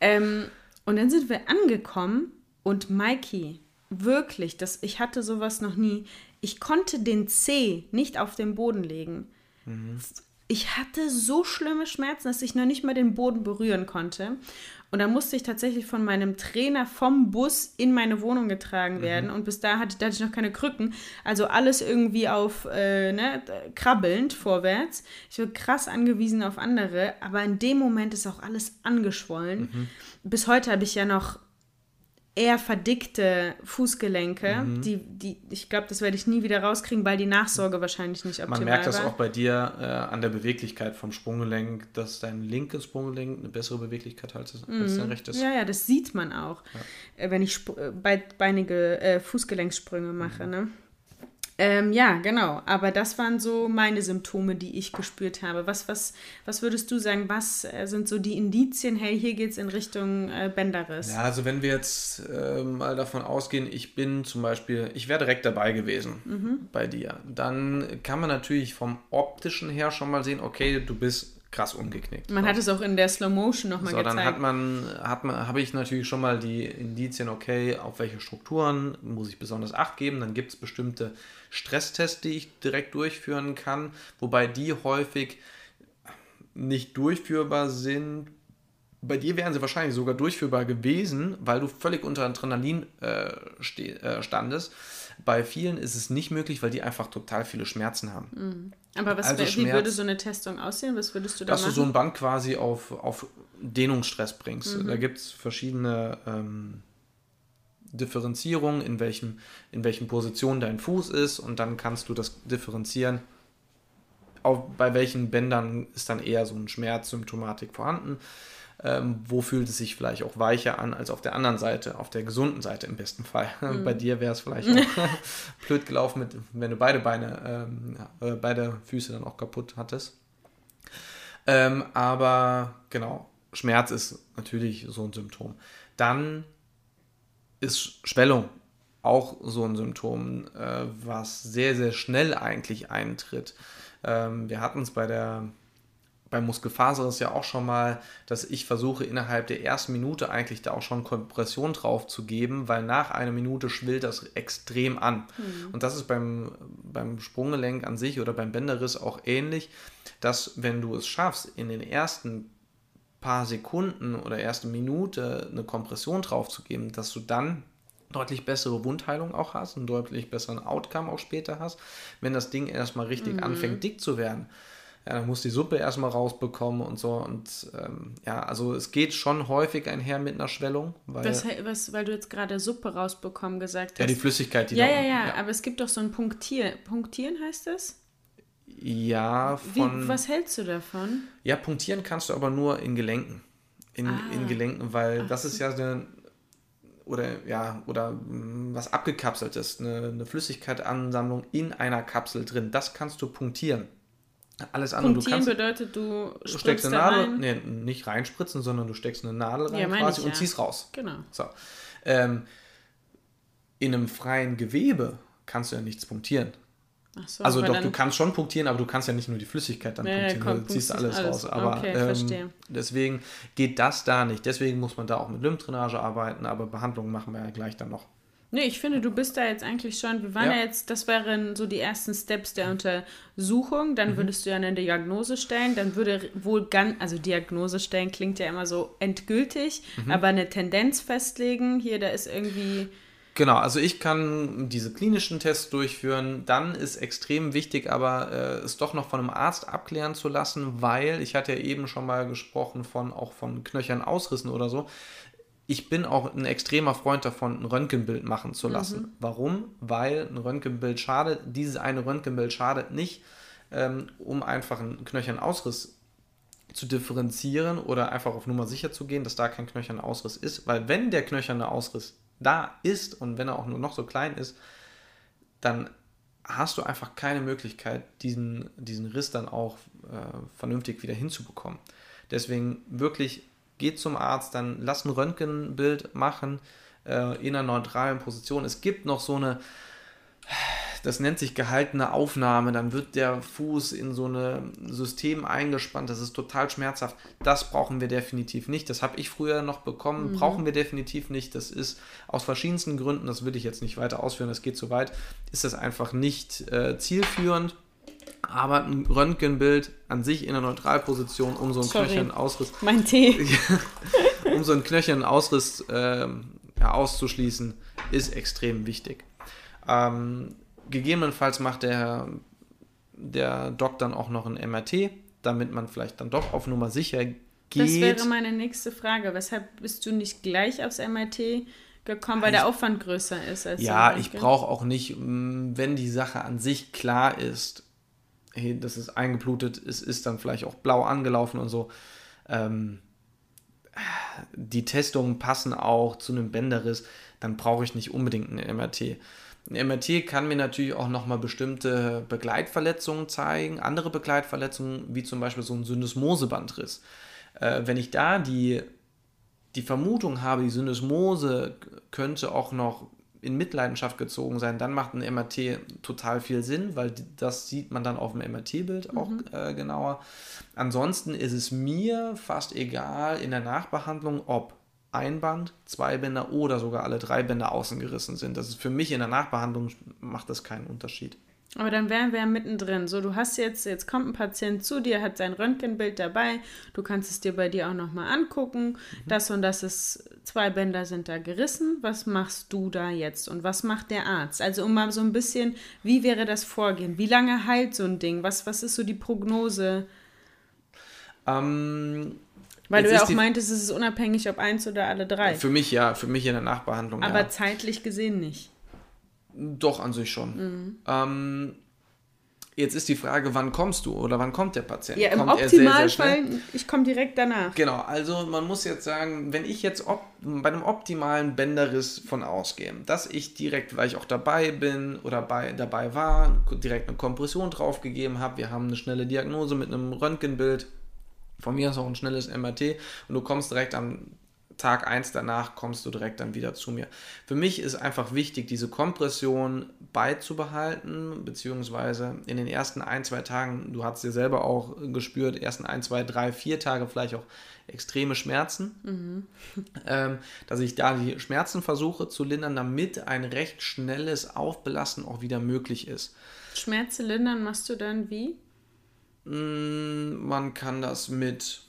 Ähm, und dann sind wir angekommen und Mikey, wirklich, das, ich hatte sowas noch nie. Ich konnte den Zeh nicht auf den Boden legen. Ich hatte so schlimme Schmerzen, dass ich noch nicht mal den Boden berühren konnte. Und da musste ich tatsächlich von meinem Trainer vom Bus in meine Wohnung getragen werden. Und bis da hatte, da hatte ich noch keine Krücken. Also alles irgendwie auf, äh, ne, krabbelnd vorwärts. Ich war krass angewiesen auf andere. Aber in dem Moment ist auch alles angeschwollen. Bis heute habe ich ja noch eher verdickte Fußgelenke. Die, die, ich glaube, das werde ich nie wieder rauskriegen, weil die Nachsorge wahrscheinlich nicht optimal Man merkt das war. auch bei dir äh, an der Beweglichkeit vom Sprunggelenk, dass dein linkes Sprunggelenk eine bessere Beweglichkeit hat als, als dein rechtes. Mhm. Ja, ja, das sieht man auch, äh, wenn ich äh, beidbeinige äh, Fußgelenksprünge mache. Ne? Ähm, ja, genau. Aber das waren so meine Symptome, die ich gespürt habe. Was, was, was würdest du sagen? Was äh, sind so die Indizien? Hey, hier geht es in Richtung äh, Bänderriss. Ja, also wenn wir jetzt äh, mal davon ausgehen, ich bin zum Beispiel, ich wäre direkt dabei gewesen Mhm. bei dir, dann kann man natürlich vom optischen her schon mal sehen, okay, du bist krass umgeknickt. Man So. hat es auch in der Slow Motion nochmal So, gezeigt. dann hat man, hat man, habe ich natürlich schon mal die Indizien, okay, auf welche Strukturen muss ich besonders Acht geben. Dann gibt es bestimmte Stresstests, die ich direkt durchführen kann, wobei die häufig, nicht durchführbar sind. Bei dir wären sie wahrscheinlich sogar durchführbar gewesen, weil du völlig unter Adrenalin äh, äh, standest. Bei vielen ist es nicht möglich, weil die einfach total viele Schmerzen haben. Mhm. Aber was, also wie würde so eine Testung aussehen? Was würdest du da dass machen? Dass du so ein Band quasi auf, auf Dehnungsstress bringst. Mhm. Da gibt es verschiedene ähm, Differenzierungen, in welchem, in welchen Positionen dein Fuß ist und dann kannst du das differenzieren. Auf, bei welchen Bändern ist dann eher so eine Schmerzsymptomatik vorhanden? Ähm, wo fühlt es sich vielleicht auch weicher an als auf der anderen Seite, auf der gesunden Seite im besten Fall. Mhm. Bei dir wäre es vielleicht auch blöd gelaufen, mit, wenn du beide Beine, ähm, äh, beide Füße dann auch kaputt hattest. Ähm, aber genau, Schmerz ist natürlich so ein Symptom. Dann ist Schwellung auch so ein Symptom, äh, was sehr, sehr schnell eigentlich eintritt. Ähm, wir hatten es bei der beim Muskelfaserriss ja auch schon mal, dass ich versuche innerhalb der ersten Minute eigentlich da auch schon Kompression drauf zu geben, weil nach einer Minute schwillt das extrem an. Mhm. Und das ist beim, beim Sprunggelenk an sich oder beim Bänderriss auch ähnlich, dass wenn du es schaffst, in den ersten paar Sekunden oder erste Minute eine Kompression drauf zu geben, dass du dann deutlich bessere Wundheilung auch hast, einen deutlich besseren Outcome auch später hast, wenn das Ding erstmal richtig mhm. anfängt dick zu werden. Ja, dann muss die Suppe erstmal rausbekommen und so. Und ähm, ja, also es geht schon häufig einher mit einer Schwellung. Weil, was, was, weil du jetzt gerade Suppe rausbekommen gesagt hast. Ja, die Flüssigkeit, die ja, da ja, ja, ja, aber es gibt doch so ein Punktieren. Punktieren heißt das? Ja, von. Wie, was hältst du davon? Ja, punktieren kannst du aber nur in Gelenken. In, ah. in Gelenken, weil Ach. das ist ja eine, oder ja, oder mm, was abgekapseltes, eine, eine Flüssigkeitansammlung in einer Kapsel drin. Das kannst du punktieren. Alles andere. Punktieren du kannst, bedeutet, du, steckst eine Nadel, rein. nee, nicht reinspritzen, sondern du steckst eine Nadel rein ja, quasi ich, und ja. ziehst raus. Genau. So. Ähm, in einem freien Gewebe kannst du ja nichts punktieren. So, also doch, du kannst schon punktieren, aber du kannst ja nicht nur die Flüssigkeit dann ja, punktieren, komm, du ziehst alles, alles, raus. Aber okay, ähm, deswegen geht das da nicht. Deswegen muss man da auch mit Lymphdrainage arbeiten, aber Behandlungen machen wir ja gleich dann noch. Nee, ich finde, du bist da jetzt eigentlich schon, wir waren ja, ja jetzt, das wären so die ersten Steps der Untersuchung, dann mhm. würdest du ja eine Diagnose stellen, dann würde wohl ganz, also Diagnose stellen klingt ja immer so endgültig, mhm. aber eine Tendenz festlegen, hier, da ist irgendwie... Genau, also ich kann diese klinischen Tests durchführen. Dann ist extrem wichtig, aber äh, es doch noch von einem Arzt abklären zu lassen, weil ich hatte ja eben schon mal gesprochen von auch von Knöchern Ausrissen oder so ich bin auch ein extremer Freund davon, ein Röntgenbild machen zu lassen. Mhm. Warum? Weil ein Röntgenbild schadet, dieses eine Röntgenbild schadet nicht, ähm, um einfach einen Knöchernausriss zu differenzieren oder einfach auf Nummer sicher zu gehen, dass da kein knöcherner Ausriss ist. Weil wenn der knöcherne Ausriss da ist und wenn er auch nur noch so klein ist, dann hast du einfach keine Möglichkeit, diesen, diesen Riss dann auch äh, vernünftig wieder hinzubekommen. Deswegen wirklich geht zum Arzt, dann lass ein Röntgenbild machen äh, in einer neutralen Position. Es gibt noch so eine, das nennt sich gehaltene Aufnahme, dann wird der Fuß in so ein System eingespannt, das ist total schmerzhaft. Das brauchen wir definitiv nicht. Das habe ich früher noch bekommen, mhm. brauchen wir definitiv nicht. Das ist aus verschiedensten Gründen, das würde ich jetzt nicht weiter ausführen, das geht zu weit, ist das einfach nicht äh, zielführend aber ein Röntgenbild an sich in der Neutralposition, um so einen knöchernen Ausriss. Mein Tee. um so einen knöchernen Ausriss äh, ja, auszuschließen, ist extrem wichtig. Ähm, gegebenenfalls macht der, der Doc dann auch noch ein MRT, damit man vielleicht dann doch auf Nummer sicher geht. Das wäre meine nächste Frage. Weshalb bist du nicht gleich aufs MRT gekommen, weil ich, der Aufwand größer ist als Ja, ich brauche auch nicht, wenn die Sache an sich klar ist, hey, das ist eingeblutet, es ist dann vielleicht auch blau angelaufen und so. Ähm, die Testungen passen auch zu einem Bänderriss, dann brauche ich nicht unbedingt ein MRT. Ein MRT kann mir natürlich auch nochmal bestimmte Begleitverletzungen zeigen, andere Begleitverletzungen, wie zum Beispiel so ein Syndesmosebandriss. Äh, wenn ich da die, die Vermutung habe, die Syndesmose könnte auch noch in Mitleidenschaft gezogen sein, dann macht ein MRT total viel Sinn, weil das sieht man dann auf dem MRT-Bild auch mhm. äh, genauer. Ansonsten ist es mir fast egal in der Nachbehandlung, ob ein Band, zwei Bänder oder sogar alle drei Bänder außen gerissen sind. Das ist für mich in der Nachbehandlung macht das keinen Unterschied. Aber dann wären wir ja mittendrin. So, du hast jetzt, jetzt kommt ein Patient zu dir, hat sein Röntgenbild dabei, du kannst es dir bei dir auch nochmal angucken. Mhm. Das und das ist, zwei Bänder sind da gerissen. Was machst du da jetzt? Und was macht der Arzt? Also um mal so ein bisschen, wie wäre das Vorgehen? Wie lange heilt so ein Ding? Was, was ist so die Prognose? Ähm, Weil du ja auch meintest, es ist unabhängig, ob eins oder alle drei. Für mich ja, für mich in der Nachbehandlung. Aber ja. zeitlich gesehen nicht. Doch, an sich schon. Mhm. Ähm, jetzt ist die Frage, wann kommst du oder wann kommt der Patient? Ja, im kommt Optimalfall, ich komme direkt danach. Genau, also man muss jetzt sagen, wenn ich jetzt bei einem optimalen Bänderriss von ausgehe, dass ich direkt, weil ich auch dabei bin oder bei, dabei war, direkt eine Kompression draufgegeben habe, wir haben eine schnelle Diagnose mit einem Röntgenbild, von mir ist auch ein schnelles MRT und du kommst direkt am Tag 1 danach kommst du direkt dann wieder zu mir. Für mich ist einfach wichtig, diese Kompression beizubehalten, beziehungsweise in den ersten ein, zwei Tagen, du hast ja selber auch gespürt, ersten ein, zwei, drei, vier Tage vielleicht auch extreme Schmerzen, mhm. ähm, dass ich da die Schmerzen versuche zu lindern, damit ein recht schnelles Aufbelassen auch wieder möglich ist. Schmerzen lindern machst du dann wie? Mm, man kann das mit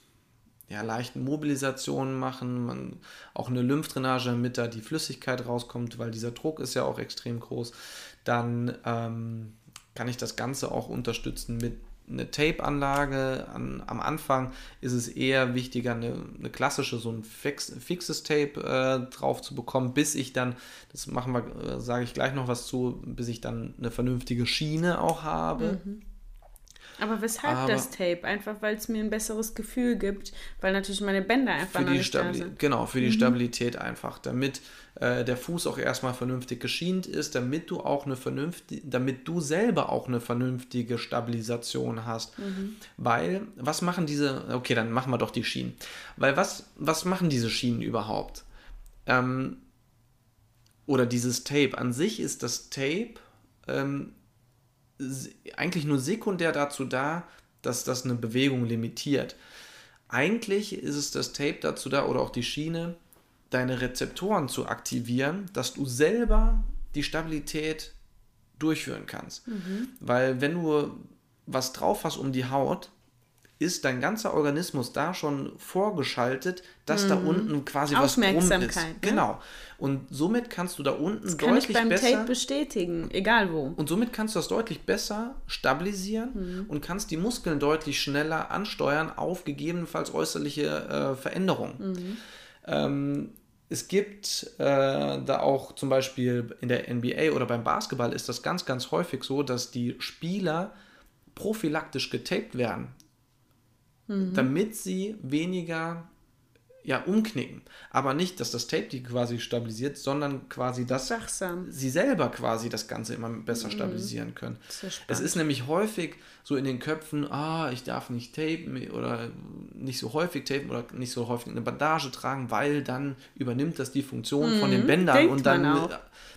ja, leichten Mobilisationen machen, man, auch eine Lymphdrainage, damit da die Flüssigkeit rauskommt, weil dieser Druck ist ja auch extrem groß. Dann ähm, kann ich das Ganze auch unterstützen mit einer Tape-Anlage. An, am Anfang ist es eher wichtiger, eine, eine klassische, so ein fix, fixes Tape äh, drauf zu bekommen, bis ich dann, das machen wir, äh, sage ich gleich noch was zu, bis ich dann eine vernünftige Schiene auch habe. Mhm aber weshalb Aber das Tape? Einfach weil es mir ein besseres Gefühl gibt, weil natürlich meine Bänder einfach für die nicht da sind. Genau, für die mhm. Stabilität einfach, damit äh, der Fuß auch erstmal vernünftig geschient ist, damit du auch eine vernünftige, damit du selber auch eine vernünftige Stabilisation hast. Mhm. Weil, was machen diese, okay, dann machen wir doch die Schienen. Weil was, was machen diese Schienen überhaupt? Ähm, oder dieses Tape. An sich ist das Tape ähm, eigentlich nur sekundär dazu da, dass das eine Bewegung limitiert. Eigentlich ist es das Tape dazu da oder auch die Schiene, deine Rezeptoren zu aktivieren, dass du selber die Stabilität durchführen kannst. Mhm. Weil wenn du was drauf hast um die Haut, ist dein ganzer Organismus da schon vorgeschaltet, dass mhm. da unten quasi was drum ist. Ne? Genau. Und somit kannst du da unten das kann deutlich ich beim besser Tape bestätigen, egal wo. Und somit kannst du das deutlich besser stabilisieren mhm. und kannst die Muskeln deutlich schneller ansteuern auf gegebenenfalls äußerliche äh, Veränderungen. Mhm. Ähm, es gibt äh, da auch zum Beispiel in der NBA oder beim Basketball ist das ganz, ganz häufig so, dass die Spieler prophylaktisch getaped werden mhm. damit sie weniger ja, umknicken. Aber nicht, dass das Tape die quasi stabilisiert, sondern quasi, dass Sachsam. sie selber quasi das Ganze immer besser mhm. stabilisieren können. Ist es ist nämlich häufig so in den Köpfen, ah, ich darf nicht tapen oder nicht so häufig tapen oder nicht so häufig eine Bandage tragen, weil dann übernimmt das die Funktion mhm. von den mhm. Bändern Denkt und dann,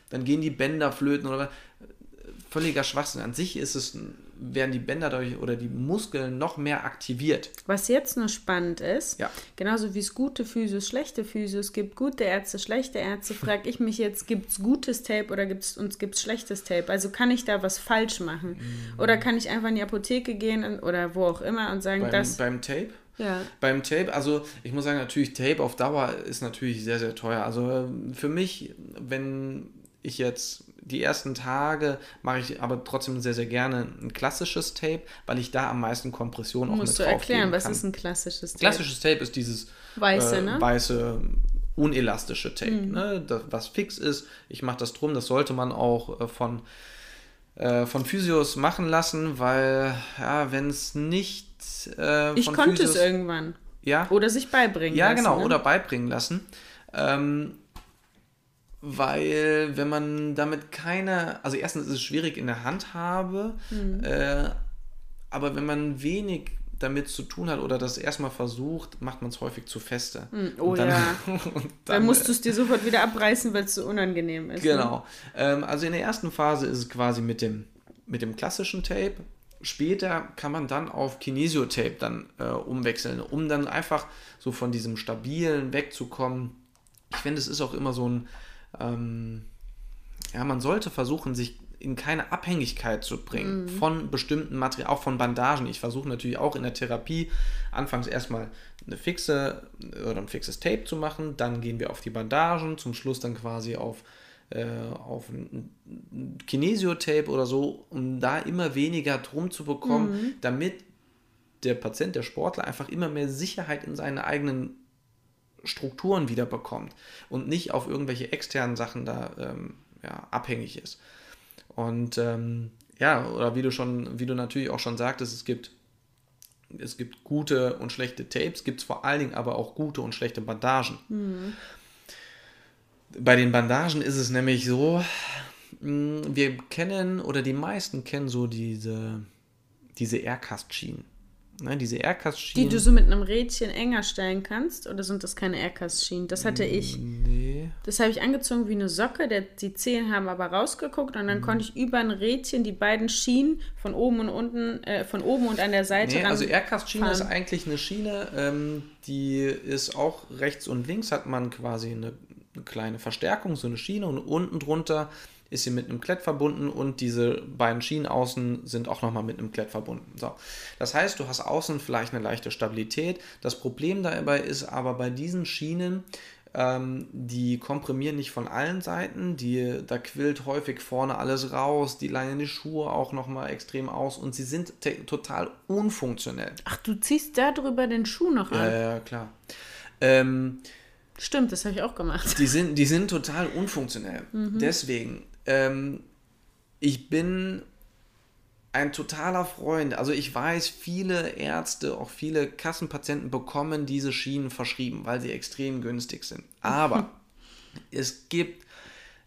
dann gehen die Bänder flöten oder völliger Schwachsinn. An sich ist es, werden die Bänder dadurch oder die Muskeln noch mehr aktiviert. Was jetzt nur spannend ist, ja. genauso wie es gute Physios, schlechte Physios gibt, gute Ärzte, schlechte Ärzte, frage ich mich jetzt, gibt es gutes Tape oder gibt's, uns gibt es schlechtes Tape? Also kann ich da was falsch machen? Mhm. Oder kann ich einfach in die Apotheke gehen oder wo auch immer und sagen, beim, dass... Beim Tape? Ja. Beim Tape, also ich muss sagen, natürlich Tape auf Dauer ist natürlich sehr, sehr teuer. Also für mich, wenn ich jetzt die ersten Tage mache ich aber trotzdem sehr, sehr gerne ein klassisches Tape, weil ich da am meisten Kompression auch Musst mit du erklären, was ist ein klassisches Tape? Klassisches Tape ist dieses weiße, äh, ne? weiße unelastische Tape, mhm. ne? das, was fix ist. Ich mache das drum, das sollte man auch äh, von, äh, von Physios machen lassen, weil ja, wenn es nicht äh, Ich konnte Physios, es irgendwann. Ja? Oder sich beibringen ja, lassen. Ja, genau, ne? oder beibringen lassen. Ähm, weil wenn man damit keine, also erstens ist es schwierig in der Handhabe, mhm. äh, aber wenn man wenig damit zu tun hat oder das erstmal versucht, macht man es häufig zu feste. Mhm. Oh dann, ja. dann, dann, musst du es dir sofort wieder abreißen, weil es so unangenehm ist. Ne? Genau. Ne? Ähm, also in der ersten Phase ist es quasi mit dem, mit dem klassischen Tape. Später kann man dann auf Kinesiotape dann äh, umwechseln, um dann einfach so von diesem stabilen wegzukommen. Ich finde, es ist auch immer so ein ähm, ja, man sollte versuchen, sich in keine Abhängigkeit zu bringen Mhm. von bestimmten Materialien, auch von Bandagen. Ich versuche natürlich auch in der Therapie anfangs erstmal eine fixe oder ein fixes Tape zu machen, dann gehen wir auf die Bandagen, zum Schluss dann quasi auf, äh, auf ein Kinesiotape oder so, um da immer weniger drum zu bekommen, Mhm. damit der Patient, der Sportler einfach immer mehr Sicherheit in seine eigenen Strukturen wieder bekommt und nicht auf irgendwelche externen Sachen da ähm, ja, abhängig ist. Und ähm, ja, oder wie du schon, wie du natürlich auch schon sagtest, es gibt, es gibt gute und schlechte Tapes, gibt es vor allen Dingen aber auch gute und schlechte Bandagen. Bei den Bandagen ist es nämlich so, mh, wir kennen oder die meisten kennen so diese, diese Aircast-Schienen. Ne, diese Die Aircast-Schienen. du so mit einem Rädchen enger stellen kannst? Oder sind das keine Aircast-Schienen? Das hatte ich. Nee. Das habe ich angezogen wie eine Socke. Der, die Zehen haben aber rausgeguckt und Mhm. dann konnte ich über ein Rädchen die beiden Schienen von oben und unten, äh, von oben und an der Seite Nee, ran also Aircast-Schiene ist eigentlich eine Schiene, ähm, die ist auch rechts und links hat man quasi eine, eine kleine Verstärkung, so eine Schiene und unten drunter ist sie mit einem Klett verbunden und diese beiden Schienen außen sind auch nochmal mit einem Klett verbunden. So. Das heißt, du hast außen vielleicht eine leichte Stabilität. Das Problem dabei ist aber bei diesen Schienen, ähm, die komprimieren nicht von allen Seiten, die, da quillt häufig vorne alles raus, die leihen die Schuhe auch nochmal extrem aus und sie sind total unfunktionell. Ach, du ziehst da drüber den Schuh noch an. Ja, ja, klar. Ähm, Stimmt, das habe ich auch gemacht. die, sind, die sind total unfunktionell. Deswegen, ähm, ich bin ein totaler Freund. Also ich weiß, viele Ärzte, auch viele Kassenpatienten bekommen diese Schienen verschrieben, weil sie extrem günstig sind. Aber es gibt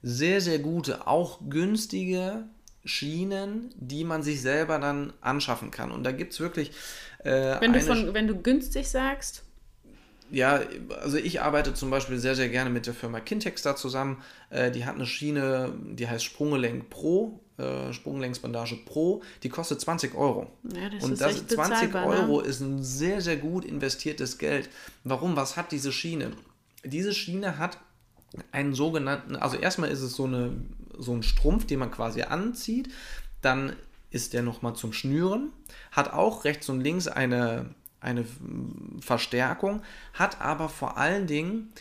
sehr, sehr gute, auch günstige Schienen, die man sich selber dann anschaffen kann. Und da gibt es wirklich. Äh, Wenn du, von, wenn du günstig sagst, ja, also ich arbeite zum Beispiel sehr, sehr gerne mit der Firma Kintex da zusammen. Äh, die hat eine Schiene, die heißt Sprunggelenk Pro, äh, Sprunggelenksbandage Pro. Die kostet 20 Euro. Ja, das Und ist das echt 20 bezahlbar, ne? Euro ist ein sehr, sehr gut investiertes Geld. Warum? Was hat diese Schiene? Diese Schiene hat einen sogenannten, also erstmal ist es so, eine, so ein Strumpf, den man quasi anzieht. Dann ist der nochmal zum Schnüren. Hat auch rechts und links eine, eine Verstärkung. Hat aber vor allen Dingen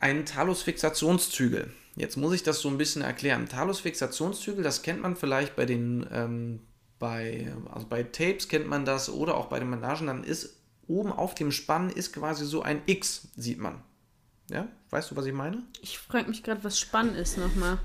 einen Talusfixationszügel. Jetzt muss ich das so ein bisschen erklären. Talusfixationszügel, das kennt man vielleicht bei den, ähm, bei, also bei Tapes kennt man das oder auch bei den Bandagen, dann ist oben auf dem Spann ist quasi so ein X, sieht man. Ja, weißt du, was ich meine? ich frage mich gerade, was spannend ist nochmal.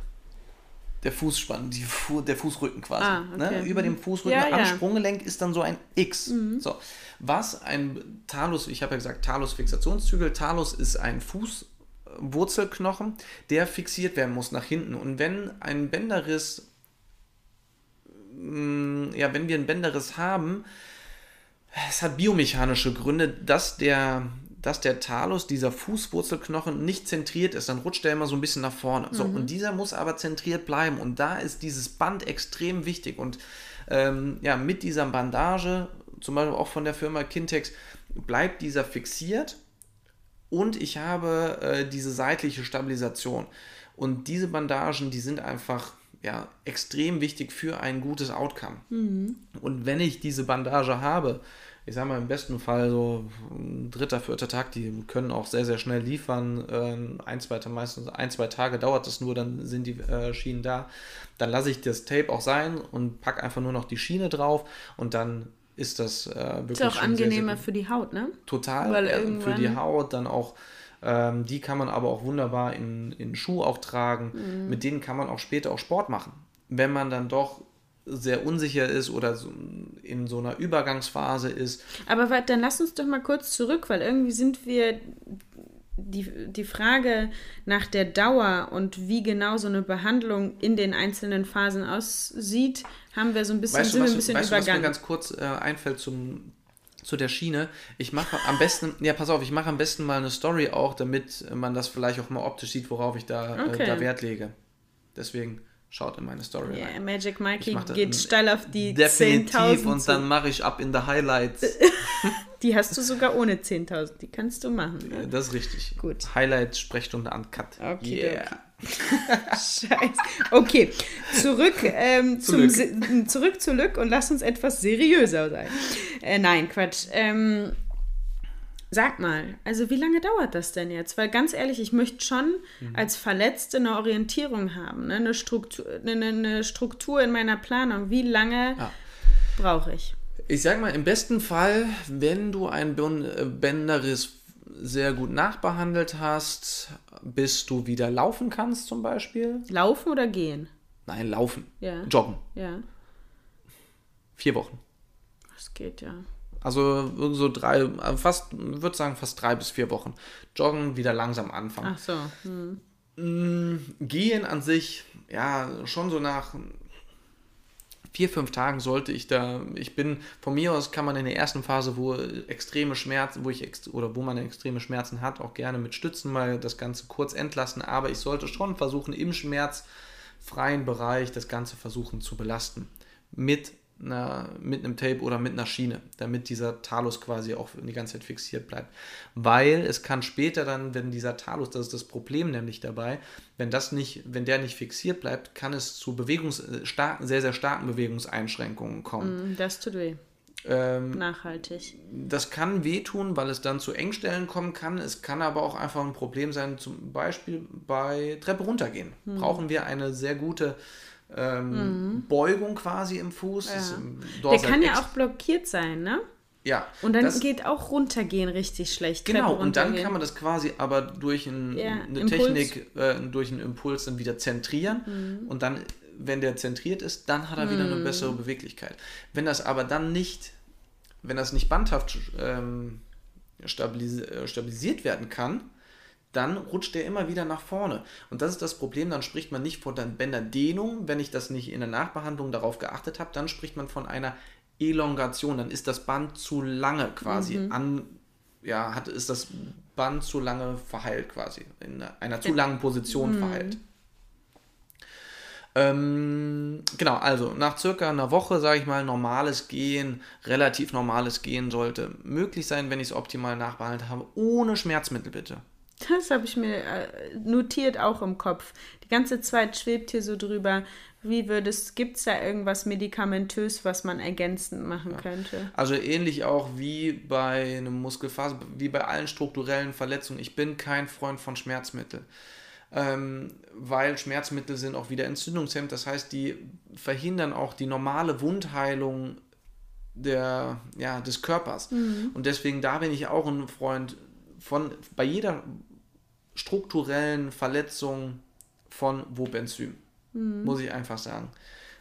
Der Fußspann, die Fu der Fußrücken quasi. Ah, okay. ne? Über dem Fußrücken Ja, am ja. Sprunggelenk ist dann so ein X. So. Was ein Talus, ich habe ja gesagt, Talus-Fixationszügel. Talus ist ein Fußwurzelknochen, der fixiert werden muss nach hinten. Und wenn ein Bänderriss, mh, ja, wenn wir einen Bänderriss haben, es hat biomechanische Gründe, dass der, dass der Talus, dieser Fußwurzelknochen, nicht zentriert ist. Dann rutscht der immer so ein bisschen nach vorne. So, und dieser muss aber zentriert bleiben. Und da ist dieses Band extrem wichtig. Und ähm, ja, mit dieser Bandage, zum Beispiel auch von der Firma Kintex, bleibt dieser fixiert. Und ich habe äh, diese seitliche Stabilisation. Und diese Bandagen, die sind einfach ja, extrem wichtig für ein gutes Outcome. Und wenn ich diese Bandage habe, ich sage mal im besten Fall so ein dritter, vierter Tag, die können auch sehr, sehr schnell liefern. Ähm, ein, zwei, Tage- meistens ein, zwei Tage dauert das nur, dann sind die äh, Schienen da. Dann lasse ich das Tape auch sein und packe einfach nur noch die Schiene drauf und dann ist das äh, wirklich Ist auch schon sehr, sehr angenehmer für die Haut, ne? Total. Weil äh, für die Haut dann auch. Ähm, die kann man aber auch wunderbar in, in Schuh auch tragen. Mhm. Mit denen kann man auch später auch Sport machen. Wenn man dann doch sehr unsicher ist oder so in so einer Übergangsphase ist. Aber dann lass uns doch mal kurz zurück, weil irgendwie sind wir die, die Frage nach der Dauer und wie genau so eine Behandlung in den einzelnen Phasen aussieht, haben wir so ein bisschen, Weißt du, was, ein bisschen weißt du, was mir übergangen. ganz kurz äh, einfällt zum, zu der Schiene? Ich mache am besten, ja, pass auf, ich mache am besten mal eine Story auch, damit man das vielleicht auch mal optisch sieht, worauf ich da, Okay. äh, da Wert lege. Deswegen schaut in meine Story Ja, rein. Magic Mikey geht steil auf die Definitiv 10.000 und dann mache ich ab in the Highlights. Die hast du sogar ohne 10.000, die kannst du machen. Ne? Das ist richtig. Gut. Highlights, Sprechstunde uncut. Okay, Yeah. okay. Scheiße. Okay, zurück, ähm, Zu zum, zurück zu Lück und lass uns etwas seriöser sein. Äh, nein, Quatsch. Ähm, sag mal, also wie lange dauert das denn jetzt? Weil ganz ehrlich, ich möchte schon Mhm. als Verletzte eine Orientierung haben, ne? eine, Struktur, eine, eine Struktur in meiner Planung. Wie lange Ja. brauche ich? Ich sag mal, im besten Fall, wenn du einen äh, Bänderriss sehr gut nachbehandelt hast, bis du wieder laufen kannst zum Beispiel. Laufen oder gehen? Nein, laufen. Ja. Joggen. Ja, Vier Wochen. das geht ja. Also so drei, äh, fast, würde sagen fast drei bis vier Wochen. Joggen, wieder langsam anfangen. Ach so. Hm. Gehen an sich, ja, schon so nach vier, fünf Tagen sollte ich da, ich bin, von mir aus kann man in der ersten Phase, wo extreme Schmerzen, wo ich, ex- oder wo man extreme Schmerzen hat, auch gerne mit Stützen mal das Ganze kurz entlassen, aber ich sollte schon versuchen, im schmerzfreien Bereich das Ganze versuchen zu belasten. Mit einer, mit einem Tape oder mit einer Schiene, damit dieser Talus quasi auch die ganze Zeit fixiert bleibt. Weil es kann später dann, wenn dieser Talus, das ist das Problem nämlich dabei, wenn das nicht, wenn der nicht fixiert bleibt, kann es zu Bewegungs, äh, starken, sehr, sehr starken Bewegungseinschränkungen kommen. Hm, Das tut weh. Ähm, Nachhaltig. das kann wehtun, weil es dann zu Engstellen kommen kann. Es kann aber auch einfach ein Problem sein, zum Beispiel bei Treppe runtergehen. Hm. Brauchen wir eine sehr gute ähm, Beugung quasi im Fuß. Mhm. Der Dorsal kann ja auch blockiert sein, ne? Ja, Und dann das, geht auch runtergehen richtig schlecht. Genau, und dann kann man das quasi aber durch ein, Ja, eine Impuls. Technik, äh, durch einen Impuls dann wieder zentrieren. Mhm. Und dann, wenn der zentriert ist, dann hat er wieder eine bessere Beweglichkeit. Wenn das aber dann nicht, wenn das nicht bandhaft ähm, stabilis äh, stabilisiert werden kann, dann rutscht der immer wieder nach vorne. Und das ist das Problem, dann spricht man nicht von der Bänderdehnung, wenn ich das nicht in der Nachbehandlung darauf geachtet habe, dann spricht man von einer Elongation, dann ist das Band zu lange quasi an, ja, hat, ist das Band zu lange verheilt quasi, in einer zu langen Position verheilt. Ähm, genau, also nach circa einer Woche, sage ich mal, normales Gehen, relativ normales Gehen sollte möglich sein, wenn ich es optimal nachbehandelt habe, ohne Schmerzmittel bitte. Das habe ich mir äh, notiert auch im Kopf. Die ganze Zeit schwebt hier so drüber. Wie würdest, gibt es da irgendwas medikamentös, was man ergänzend machen könnte? Also ähnlich auch wie bei einem Muskelfaser, wie bei allen strukturellen Verletzungen. Ich bin kein Freund von Schmerzmitteln. Ähm, weil Schmerzmittel sind auch wieder entzündungshemmend. Das heißt, die verhindern auch die normale Wundheilung der, ja, des Körpers. Und deswegen, da bin ich auch ein Freund von, bei jeder strukturellen Verletzung von Wobenzym. Muss ich einfach sagen.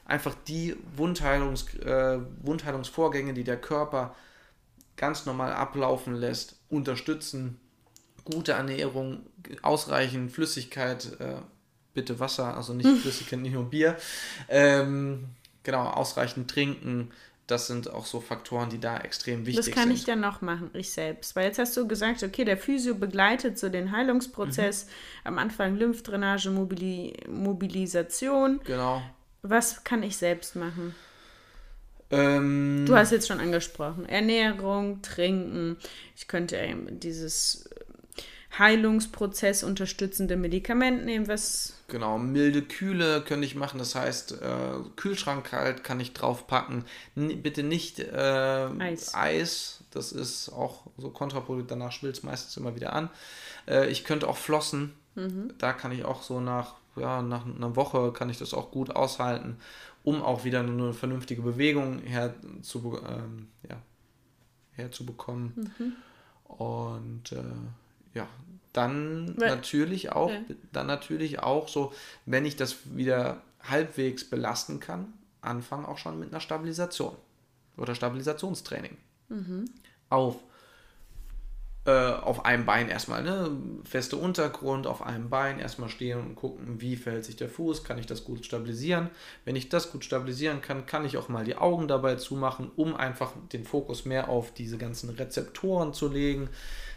Einfach die Wundheilungs, äh, Wundheilungsvorgänge, die der Körper ganz normal ablaufen lässt, unterstützen. Gute Ernährung, ausreichend Flüssigkeit, äh, bitte Wasser, also nicht Flüssigkeit, nicht nur Bier. Ähm, genau, ausreichend trinken. Das sind auch so Faktoren, die da extrem wichtig Das kann sind. ich dann noch machen, ich selbst. Weil jetzt hast du gesagt, okay, der Physio begleitet so den Heilungsprozess. Mhm. Am Anfang Lymphdrainage, Mobili Mobilisation. Genau. Was kann ich selbst machen? Ähm, Du hast jetzt schon angesprochen. Ernährung, Trinken. Ich könnte ähm, dieses Heilungsprozess unterstützende Medikament nehmen, was Genau, milde Kühle könnte ich machen, das heißt, äh, Kühlschrank kalt kann ich draufpacken. N bitte nicht äh, Eis. Eis, das ist auch so kontraproduktiv, danach schwillt es meistens immer wieder an. Äh, ich könnte auch flossen, da kann ich auch so nach, ja, nach einer Woche kann ich das auch gut aushalten, um auch wieder eine vernünftige Bewegung herzu, ähm, ja, herzubekommen. Und äh, ja, dann Weil- natürlich auch, Ja. dann natürlich auch so, wenn ich das wieder halbwegs belasten kann, anfangen auch schon mit einer Stabilisation oder Stabilisationstraining. Auf, äh, auf einem Bein erstmal, ne? Feste Untergrund, auf einem Bein erstmal stehen und gucken, wie verhält sich der Fuß, kann ich das gut stabilisieren. Wenn ich das gut stabilisieren kann, kann ich auch mal die Augen dabei zumachen, um einfach den Fokus mehr auf diese ganzen Rezeptoren zu legen.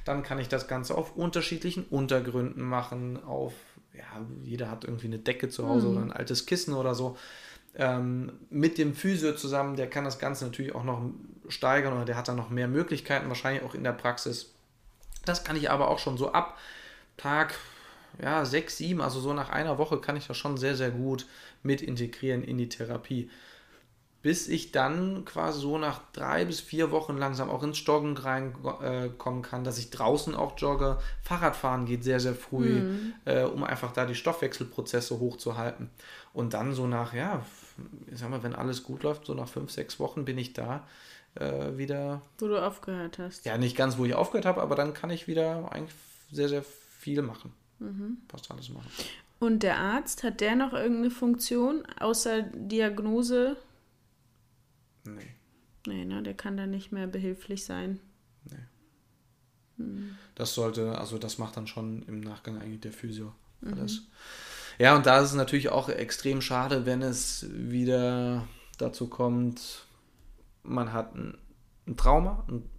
Dann kann ich das Ganze auf unterschiedlichen Untergründen machen, auf, ja, jeder hat irgendwie eine Decke zu Hause oder ein altes Kissen oder so. Ähm, mit dem Physio zusammen, der kann das Ganze natürlich auch noch steigern oder der hat dann noch mehr Möglichkeiten, wahrscheinlich auch in der Praxis. Das kann ich aber auch schon so ab Tag ja, sechs, sieben, also so nach einer Woche kann ich das schon sehr, sehr gut mit integrieren in die Therapie. Bis ich dann quasi so nach drei bis vier Wochen langsam auch ins Joggen reinkommen äh, kann, dass ich draußen auch jogge. Fahrradfahren geht sehr, sehr früh, mhm. äh, um einfach da die Stoffwechselprozesse hochzuhalten. Und dann so nach, ja, ich sag mal, wenn alles gut läuft, so nach fünf, sechs Wochen bin ich da äh, wieder. Wo du aufgehört hast. Ja, nicht ganz, wo ich aufgehört habe, aber dann kann ich wieder eigentlich sehr, sehr viel machen. Mhm. Fast alles machen. Und der Arzt, hat der noch irgendeine Funktion außer Diagnose? Nee. Nee, ne, der kann da nicht mehr behilflich sein. Nee. Hm. Das sollte, also das macht dann schon im Nachgang eigentlich der Physio alles. Mhm. Ja, und da ist es natürlich auch extrem schade, wenn es wieder dazu kommt, man hat ein, ein Trauma, und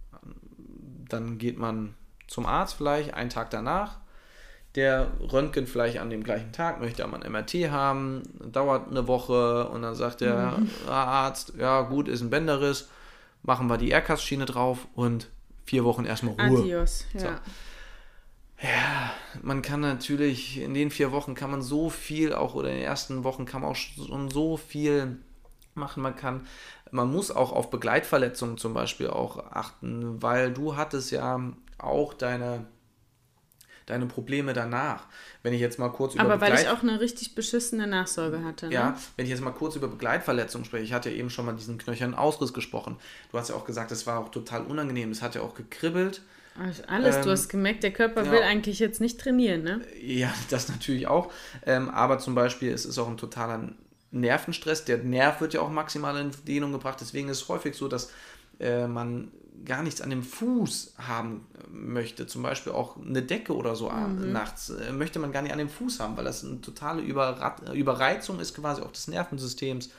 dann geht man zum Arzt vielleicht einen Tag danach. Der röntgen vielleicht an dem gleichen Tag, möchte aber ein MRT haben, dauert eine Woche und dann sagt der mhm. Arzt, ja gut, ist ein Bänderriss, machen wir die Aircast-Schiene drauf und vier Wochen erstmal Ruhe. Adios, ja. So. Ja, man kann natürlich, in den vier Wochen kann man so viel, auch oder in den ersten Wochen kann man auch schon so viel machen. Man kann, man muss auch auf Begleitverletzungen zum Beispiel auch achten, weil du hattest ja auch deine, deine Probleme danach. Wenn ich jetzt mal kurz über Aber Begleit weil ich auch eine richtig beschissene Nachsorge hatte. Ne? Ja, wenn ich jetzt mal kurz über Begleitverletzungen spreche, ich hatte ja eben schon mal diesen knöchernen Ausriss gesprochen. Du hast ja auch gesagt, es war auch total unangenehm, es hat ja auch gekribbelt. Alles, ähm, du hast gemerkt, der Körper ja, will eigentlich jetzt nicht trainieren, ne? Ja, das natürlich auch. Ähm, aber zum Beispiel, es ist auch ein totaler Nervenstress. Der Nerv wird ja auch maximal in Dehnung gebracht. Deswegen ist es häufig so, dass äh, man gar nichts an dem Fuß haben möchte. Zum Beispiel auch eine Decke oder so mhm. nachts äh, möchte man gar nicht an dem Fuß haben, weil das eine totale Überra Überreizung ist quasi auch des Nervensystems.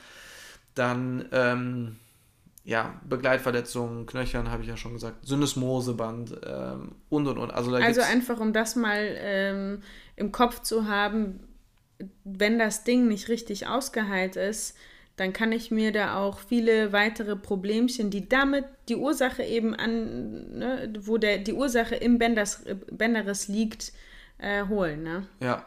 Dann ähm, ja, Begleitverletzungen, Knöchern, habe ich ja schon gesagt, Syndesmoseband ähm, und und und. Also, also einfach, um das mal ähm, im Kopf zu haben, wenn das Ding nicht richtig ausgeheilt ist, dann kann ich mir da auch viele weitere Problemchen, die damit die Ursache eben an, ne, wo der, die Ursache im Bänders, Bänderriss liegt, äh, holen. Ne? Ja,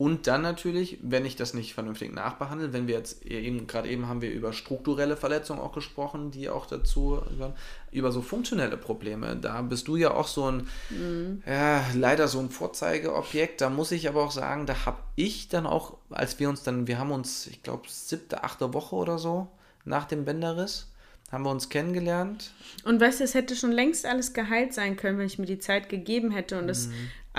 und dann natürlich, wenn ich das nicht vernünftig nachbehandle, wenn wir jetzt eben, gerade eben haben wir über strukturelle Verletzungen auch gesprochen, die auch dazu gehören, über so funktionelle Probleme. Da bist du ja auch so ein, mhm. ja, leider so ein Vorzeigeobjekt. Da muss ich aber auch sagen, da habe ich dann auch, als wir uns dann, wir haben uns, ich glaube, siebte, achte Woche oder so nach dem Bänderriss, haben wir uns kennengelernt. Und weißt du, es hätte schon längst alles geheilt sein können, wenn ich mir die Zeit gegeben hätte und es mhm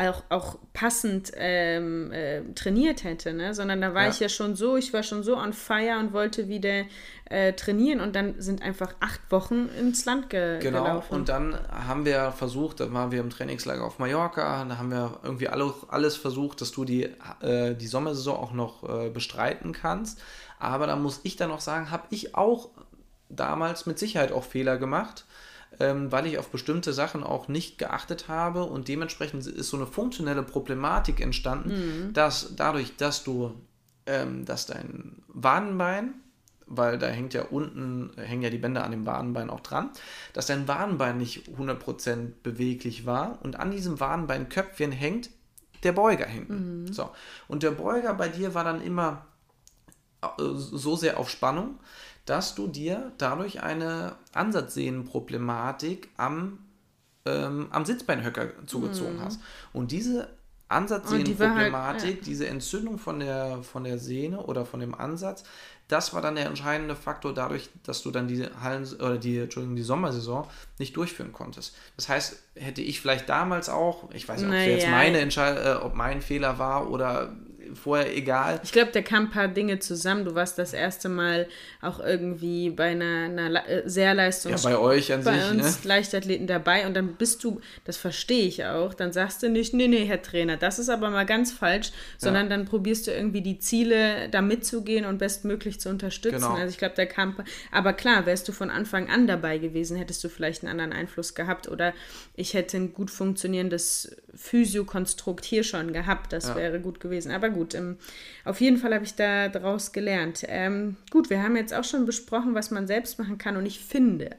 auch, auch passend ähm, äh, trainiert hätte, ne? sondern da war ja. ich ja schon so, ich war schon so on fire und wollte wieder äh, trainieren und dann sind einfach acht Wochen ins Land ge genau. gelaufen. Genau, und dann haben wir versucht, da waren wir im Trainingslager auf Mallorca, da haben wir irgendwie alle, alles versucht, dass du die, äh, die Sommersaison auch noch äh, bestreiten kannst, aber da muss ich dann noch sagen, habe ich auch damals mit Sicherheit auch Fehler gemacht, ähm, weil ich auf bestimmte Sachen auch nicht geachtet habe und dementsprechend ist so eine funktionelle Problematik entstanden, mhm. dass dadurch, dass du, ähm, dass dein Wadenbein, weil da hängt ja unten, hängen ja die Bänder an dem Wadenbein auch dran, dass dein Wadenbein nicht 100% beweglich war und an diesem Wadenbeinköpfchen hängt der Beuger hinten. Mhm. So. Und der Beuger bei dir war dann immer äh, so sehr auf Spannung, dass du dir dadurch eine Ansatzsehnenproblematik am, ähm, am Sitzbeinhöcker zugezogen mhm. hast. Und diese Ansatzsehnenproblematik, die halt, ja. diese Entzündung von der, von der Sehne oder von dem Ansatz, das war dann der entscheidende Faktor dadurch, dass du dann die Hallen oder die, Entschuldigung, die Sommersaison nicht durchführen konntest. Das heißt, hätte ich vielleicht damals auch, ich weiß nicht, ob naja. jetzt meine Entscheidung, äh, ob mein Fehler war oder vorher egal. Ich glaube, da kamen ein paar Dinge zusammen. Du warst das erste Mal auch irgendwie bei einer, einer äh, sehr leistungs... Ja, bei euch an bei sich, uns ne? Leichtathleten dabei und dann bist du, das verstehe ich auch, dann sagst du nicht, nee, nee, Herr Trainer, das ist aber mal ganz falsch, sondern ja. dann probierst du irgendwie die Ziele da mitzugehen und bestmöglich zu unterstützen. Genau. Also ich glaube, da kam... Aber klar, wärst du von Anfang an dabei gewesen, hättest du vielleicht einen anderen Einfluss gehabt oder ich hätte ein gut funktionierendes Physiokonstrukt hier schon gehabt, das ja. wäre gut gewesen. Aber gut, gut, ähm, auf jeden Fall habe ich da daraus gelernt. Ähm, gut, wir haben jetzt auch schon besprochen, was man selbst machen kann und ich finde,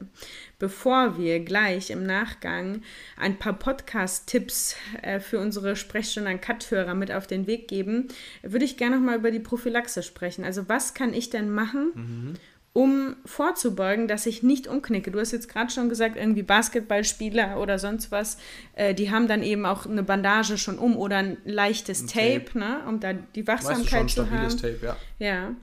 bevor wir gleich im Nachgang ein paar Podcast-Tipps äh, für unsere Sprechstunde an Cut-Hörer mit auf den Weg geben, würde ich gerne noch mal über die Prophylaxe sprechen. Also was kann ich denn machen, mhm um vorzubeugen, dass ich nicht umknicke. Du hast jetzt gerade schon gesagt, irgendwie Basketballspieler oder sonst was, äh, die haben dann eben auch eine Bandage schon um oder ein leichtes ein Tape, Tape, ne, um da die Wachsamkeit weißt du schon, zu haben. Tape, ja. Ja.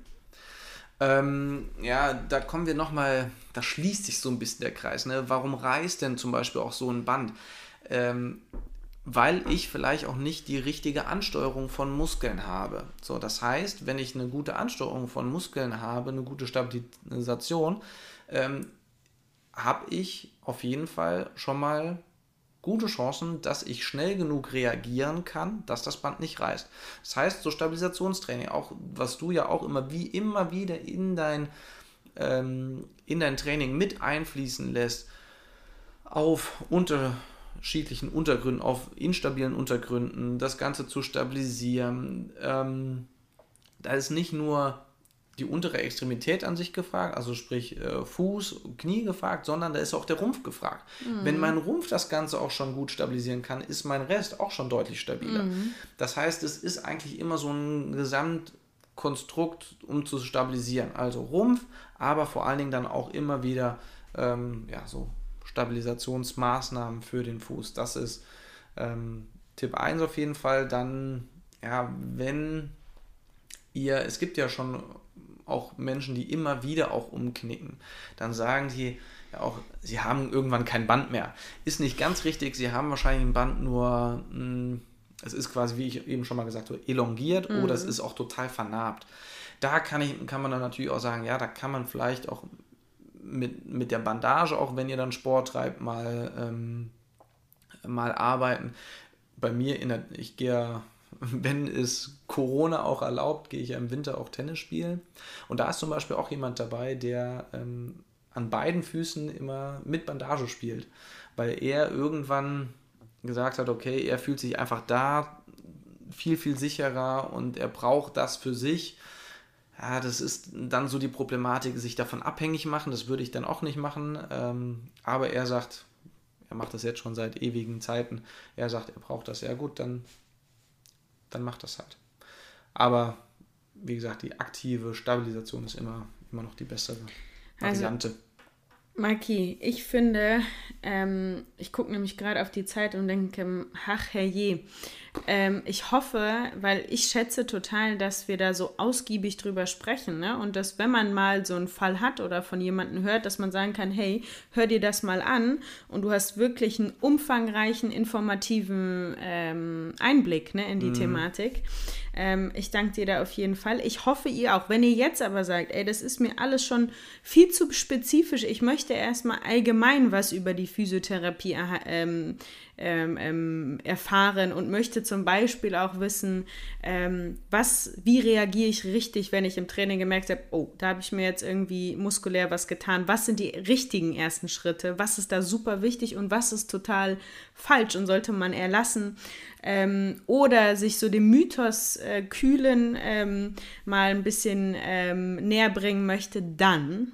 Ähm, ja, da kommen wir nochmal, da schließt sich so ein bisschen der Kreis. Ne? Warum reißt denn zum Beispiel auch so ein Band? Ähm, weil ich vielleicht auch nicht die richtige Ansteuerung von Muskeln habe. So, das heißt, wenn ich eine gute Ansteuerung von Muskeln habe, eine gute Stabilisation, ähm, habe ich auf jeden Fall schon mal gute Chancen, dass ich schnell genug reagieren kann, dass das Band nicht reißt. Das heißt, so Stabilisationstraining, auch was du ja auch immer wie immer wieder in dein, ähm, in dein Training mit einfließen lässt, auf unter unterschiedlichen Untergründen, auf instabilen Untergründen, das Ganze zu stabilisieren. Ähm, da ist nicht nur die untere Extremität an sich gefragt, also sprich äh, Fuß, Knie gefragt, sondern da ist auch der Rumpf gefragt. Mhm. Wenn mein Rumpf das Ganze auch schon gut stabilisieren kann, ist mein Rest auch schon deutlich stabiler. Mhm. Das heißt, es ist eigentlich immer so ein Gesamtkonstrukt, um zu stabilisieren. Also Rumpf, aber vor allen Dingen dann auch immer wieder ähm, ja, so Stabilisationsmaßnahmen für den Fuß. Das ist ähm, Tipp 1 auf jeden Fall. Dann, ja, wenn ihr, es gibt ja schon auch Menschen, die immer wieder auch umknicken, dann sagen die ja auch, sie haben irgendwann kein Band mehr. Ist nicht ganz richtig, sie haben wahrscheinlich ein Band nur, mh, hm, es ist quasi, wie ich eben schon mal gesagt habe, elongiert mhm. oder es ist auch total vernarbt. Da kann, ich, kann man dann natürlich auch sagen, ja, da kann man vielleicht auch mit, mit der Bandage, auch wenn ihr dann Sport treibt, mal, ähm, mal arbeiten. Bei mir, in der, ich gehe wenn es Corona auch erlaubt, gehe ich ja im Winter auch Tennis spielen. Und da ist zum Beispiel auch jemand dabei, der ähm, an beiden Füßen immer mit Bandage spielt, weil er irgendwann gesagt hat, okay, er fühlt sich einfach da viel, viel sicherer und er braucht das für sich ja, das ist dann so die Problematik, sich davon abhängig machen. Das würde ich dann auch nicht machen. Ähm, aber er sagt, er macht das jetzt schon seit ewigen Zeiten. Er sagt, er braucht das. Ja gut, dann, dann macht das halt. Aber wie gesagt, die aktive Stabilisation ist immer, immer noch die bessere also, Variante. Also, Maki, ich finde, ähm, ich gucke nämlich gerade auf die Zeit und denke, ach herrje, ähm, ich hoffe, weil ich schätze total, dass wir da so ausgiebig drüber sprechen, ne? Und dass, wenn man mal so einen Fall hat oder von jemandem hört, dass man sagen kann, hey, hör dir das mal an und du hast wirklich einen umfangreichen, informativen ähm, Einblick ne, in die mhm. Thematik. Ähm, ich danke dir da auf jeden Fall. Ich hoffe, ihr auch. Wenn ihr jetzt aber sagt, ey, das ist mir alles schon viel zu spezifisch, ich möchte erstmal allgemein was über die Physiotherapie ähm, ähm, ähm, erfahren und möchte zum Beispiel auch wissen, ähm, was, wie reagiere ich richtig, wenn ich im Training gemerkt habe, oh, da habe ich mir jetzt irgendwie muskulär was getan. Was sind die richtigen ersten Schritte? Was ist da super wichtig und was ist total falsch und sollte man erlassen? Ähm, oder sich so dem Mythos äh, kühlen ähm, mal ein bisschen ähm, näher bringen möchte, dann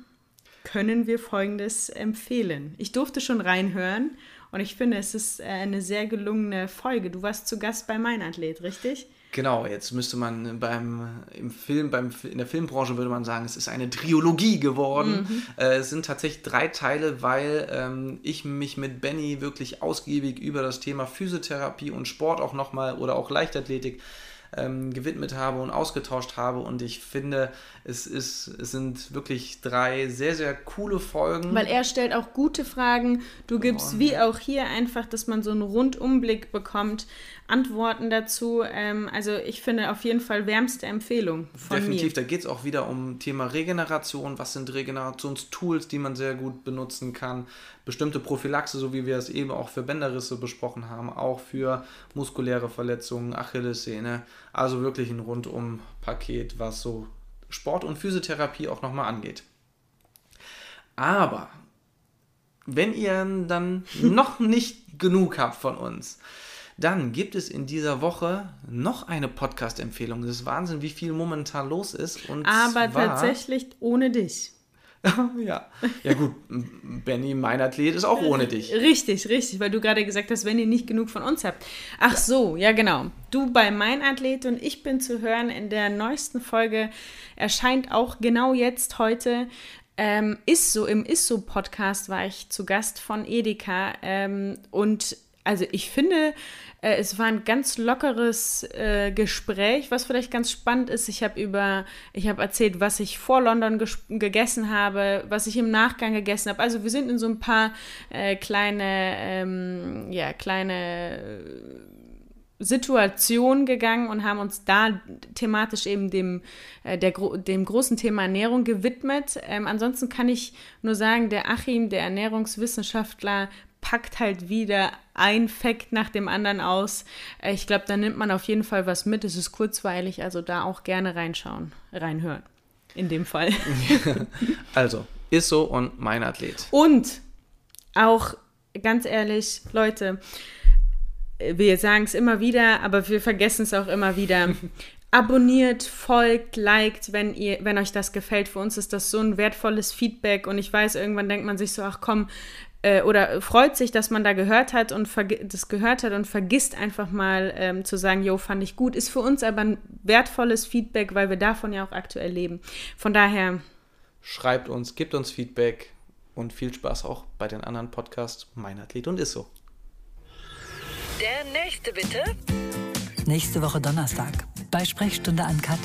können wir Folgendes empfehlen. Ich durfte schon reinhören und ich finde, es ist äh, eine sehr gelungene Folge. Du warst zu Gast bei Mein Athlet, richtig? Genau, jetzt müsste man beim im Film, beim, in der Filmbranche würde man sagen, es ist eine Triologie geworden. Mhm. Äh, es sind tatsächlich drei Teile, weil ähm, ich mich mit Benny wirklich ausgiebig über das Thema Physiotherapie und Sport auch nochmal oder auch Leichtathletik ähm, gewidmet habe und ausgetauscht habe. Und ich finde, es, ist, es sind wirklich drei sehr, sehr coole Folgen. Weil er stellt auch gute Fragen. Du gibst, wie auch hier, einfach, dass man so einen Rundumblick bekommt, Antworten dazu. Ähm, also ich finde auf jeden Fall wärmste Empfehlung von Definitiv, mir. da geht es auch wieder um Thema Regeneration. Was sind Regenerationstools, die man sehr gut benutzen kann? Bestimmte Prophylaxe, so wie wir es eben auch für Bänderrisse besprochen haben, auch für muskuläre Verletzungen, Achillessehne. Also wirklich ein Rundum-Paket, was so Sport und Physiotherapie auch nochmal angeht. Aber wenn ihr dann noch nicht genug habt von uns, Dann gibt es in dieser Woche noch eine Podcast-Empfehlung. Das ist Wahnsinn, wie viel momentan los ist. Und Aber zwar, tatsächlich ohne dich. ja. ja, gut, Benny, mein Athlet, ist auch ohne dich. Richtig, richtig, weil du gerade gesagt hast, wenn ihr nicht genug von uns habt. Ach so, ja, genau. Du bei Mein Athlet und ich bin zu hören in der neuesten Folge. Erscheint auch genau jetzt heute. Ähm, ist so, im Ist-So-Podcast war ich zu Gast von Edeka ähm, und also ich finde, äh, es war ein ganz lockeres äh, Gespräch, was vielleicht ganz spannend ist. Ich habe über, ich habe erzählt, was ich vor London gegessen habe, was ich im Nachgang gegessen habe. Also wir sind in so ein paar äh, kleine, ähm, ja, kleine Situation gegangen und haben uns da thematisch eben dem, äh, der, dem großen Thema Ernährung gewidmet. Ähm, ansonsten kann ich nur sagen, der Achim, der Ernährungswissenschaftler, packt halt wieder ein Fakt nach dem anderen aus. Äh, ich glaube, da nimmt man auf jeden Fall was mit. Es ist kurzweilig, also da auch gerne reinschauen, reinhören. In dem Fall. also, ist so und mein Athlet. Und auch ganz ehrlich, Leute, wir sagen es immer wieder, aber wir vergessen es auch immer wieder. Abonniert, folgt, liked, wenn ihr, wenn euch das gefällt. Für uns ist das so ein wertvolles Feedback und ich weiß, irgendwann denkt man sich so, ach komm, äh, oder freut sich, dass man da gehört hat und das gehört hat und vergisst einfach mal ähm, zu sagen, yo, fand ich gut. Ist für uns aber ein wertvolles Feedback, weil wir davon ja auch aktuell leben. Von daher. Schreibt uns, gibt uns Feedback und viel Spaß auch bei den anderen Podcasts. Mein Athlet und ist so. Der nächste bitte. Nächste Woche Donnerstag bei Sprechstunde an Kat.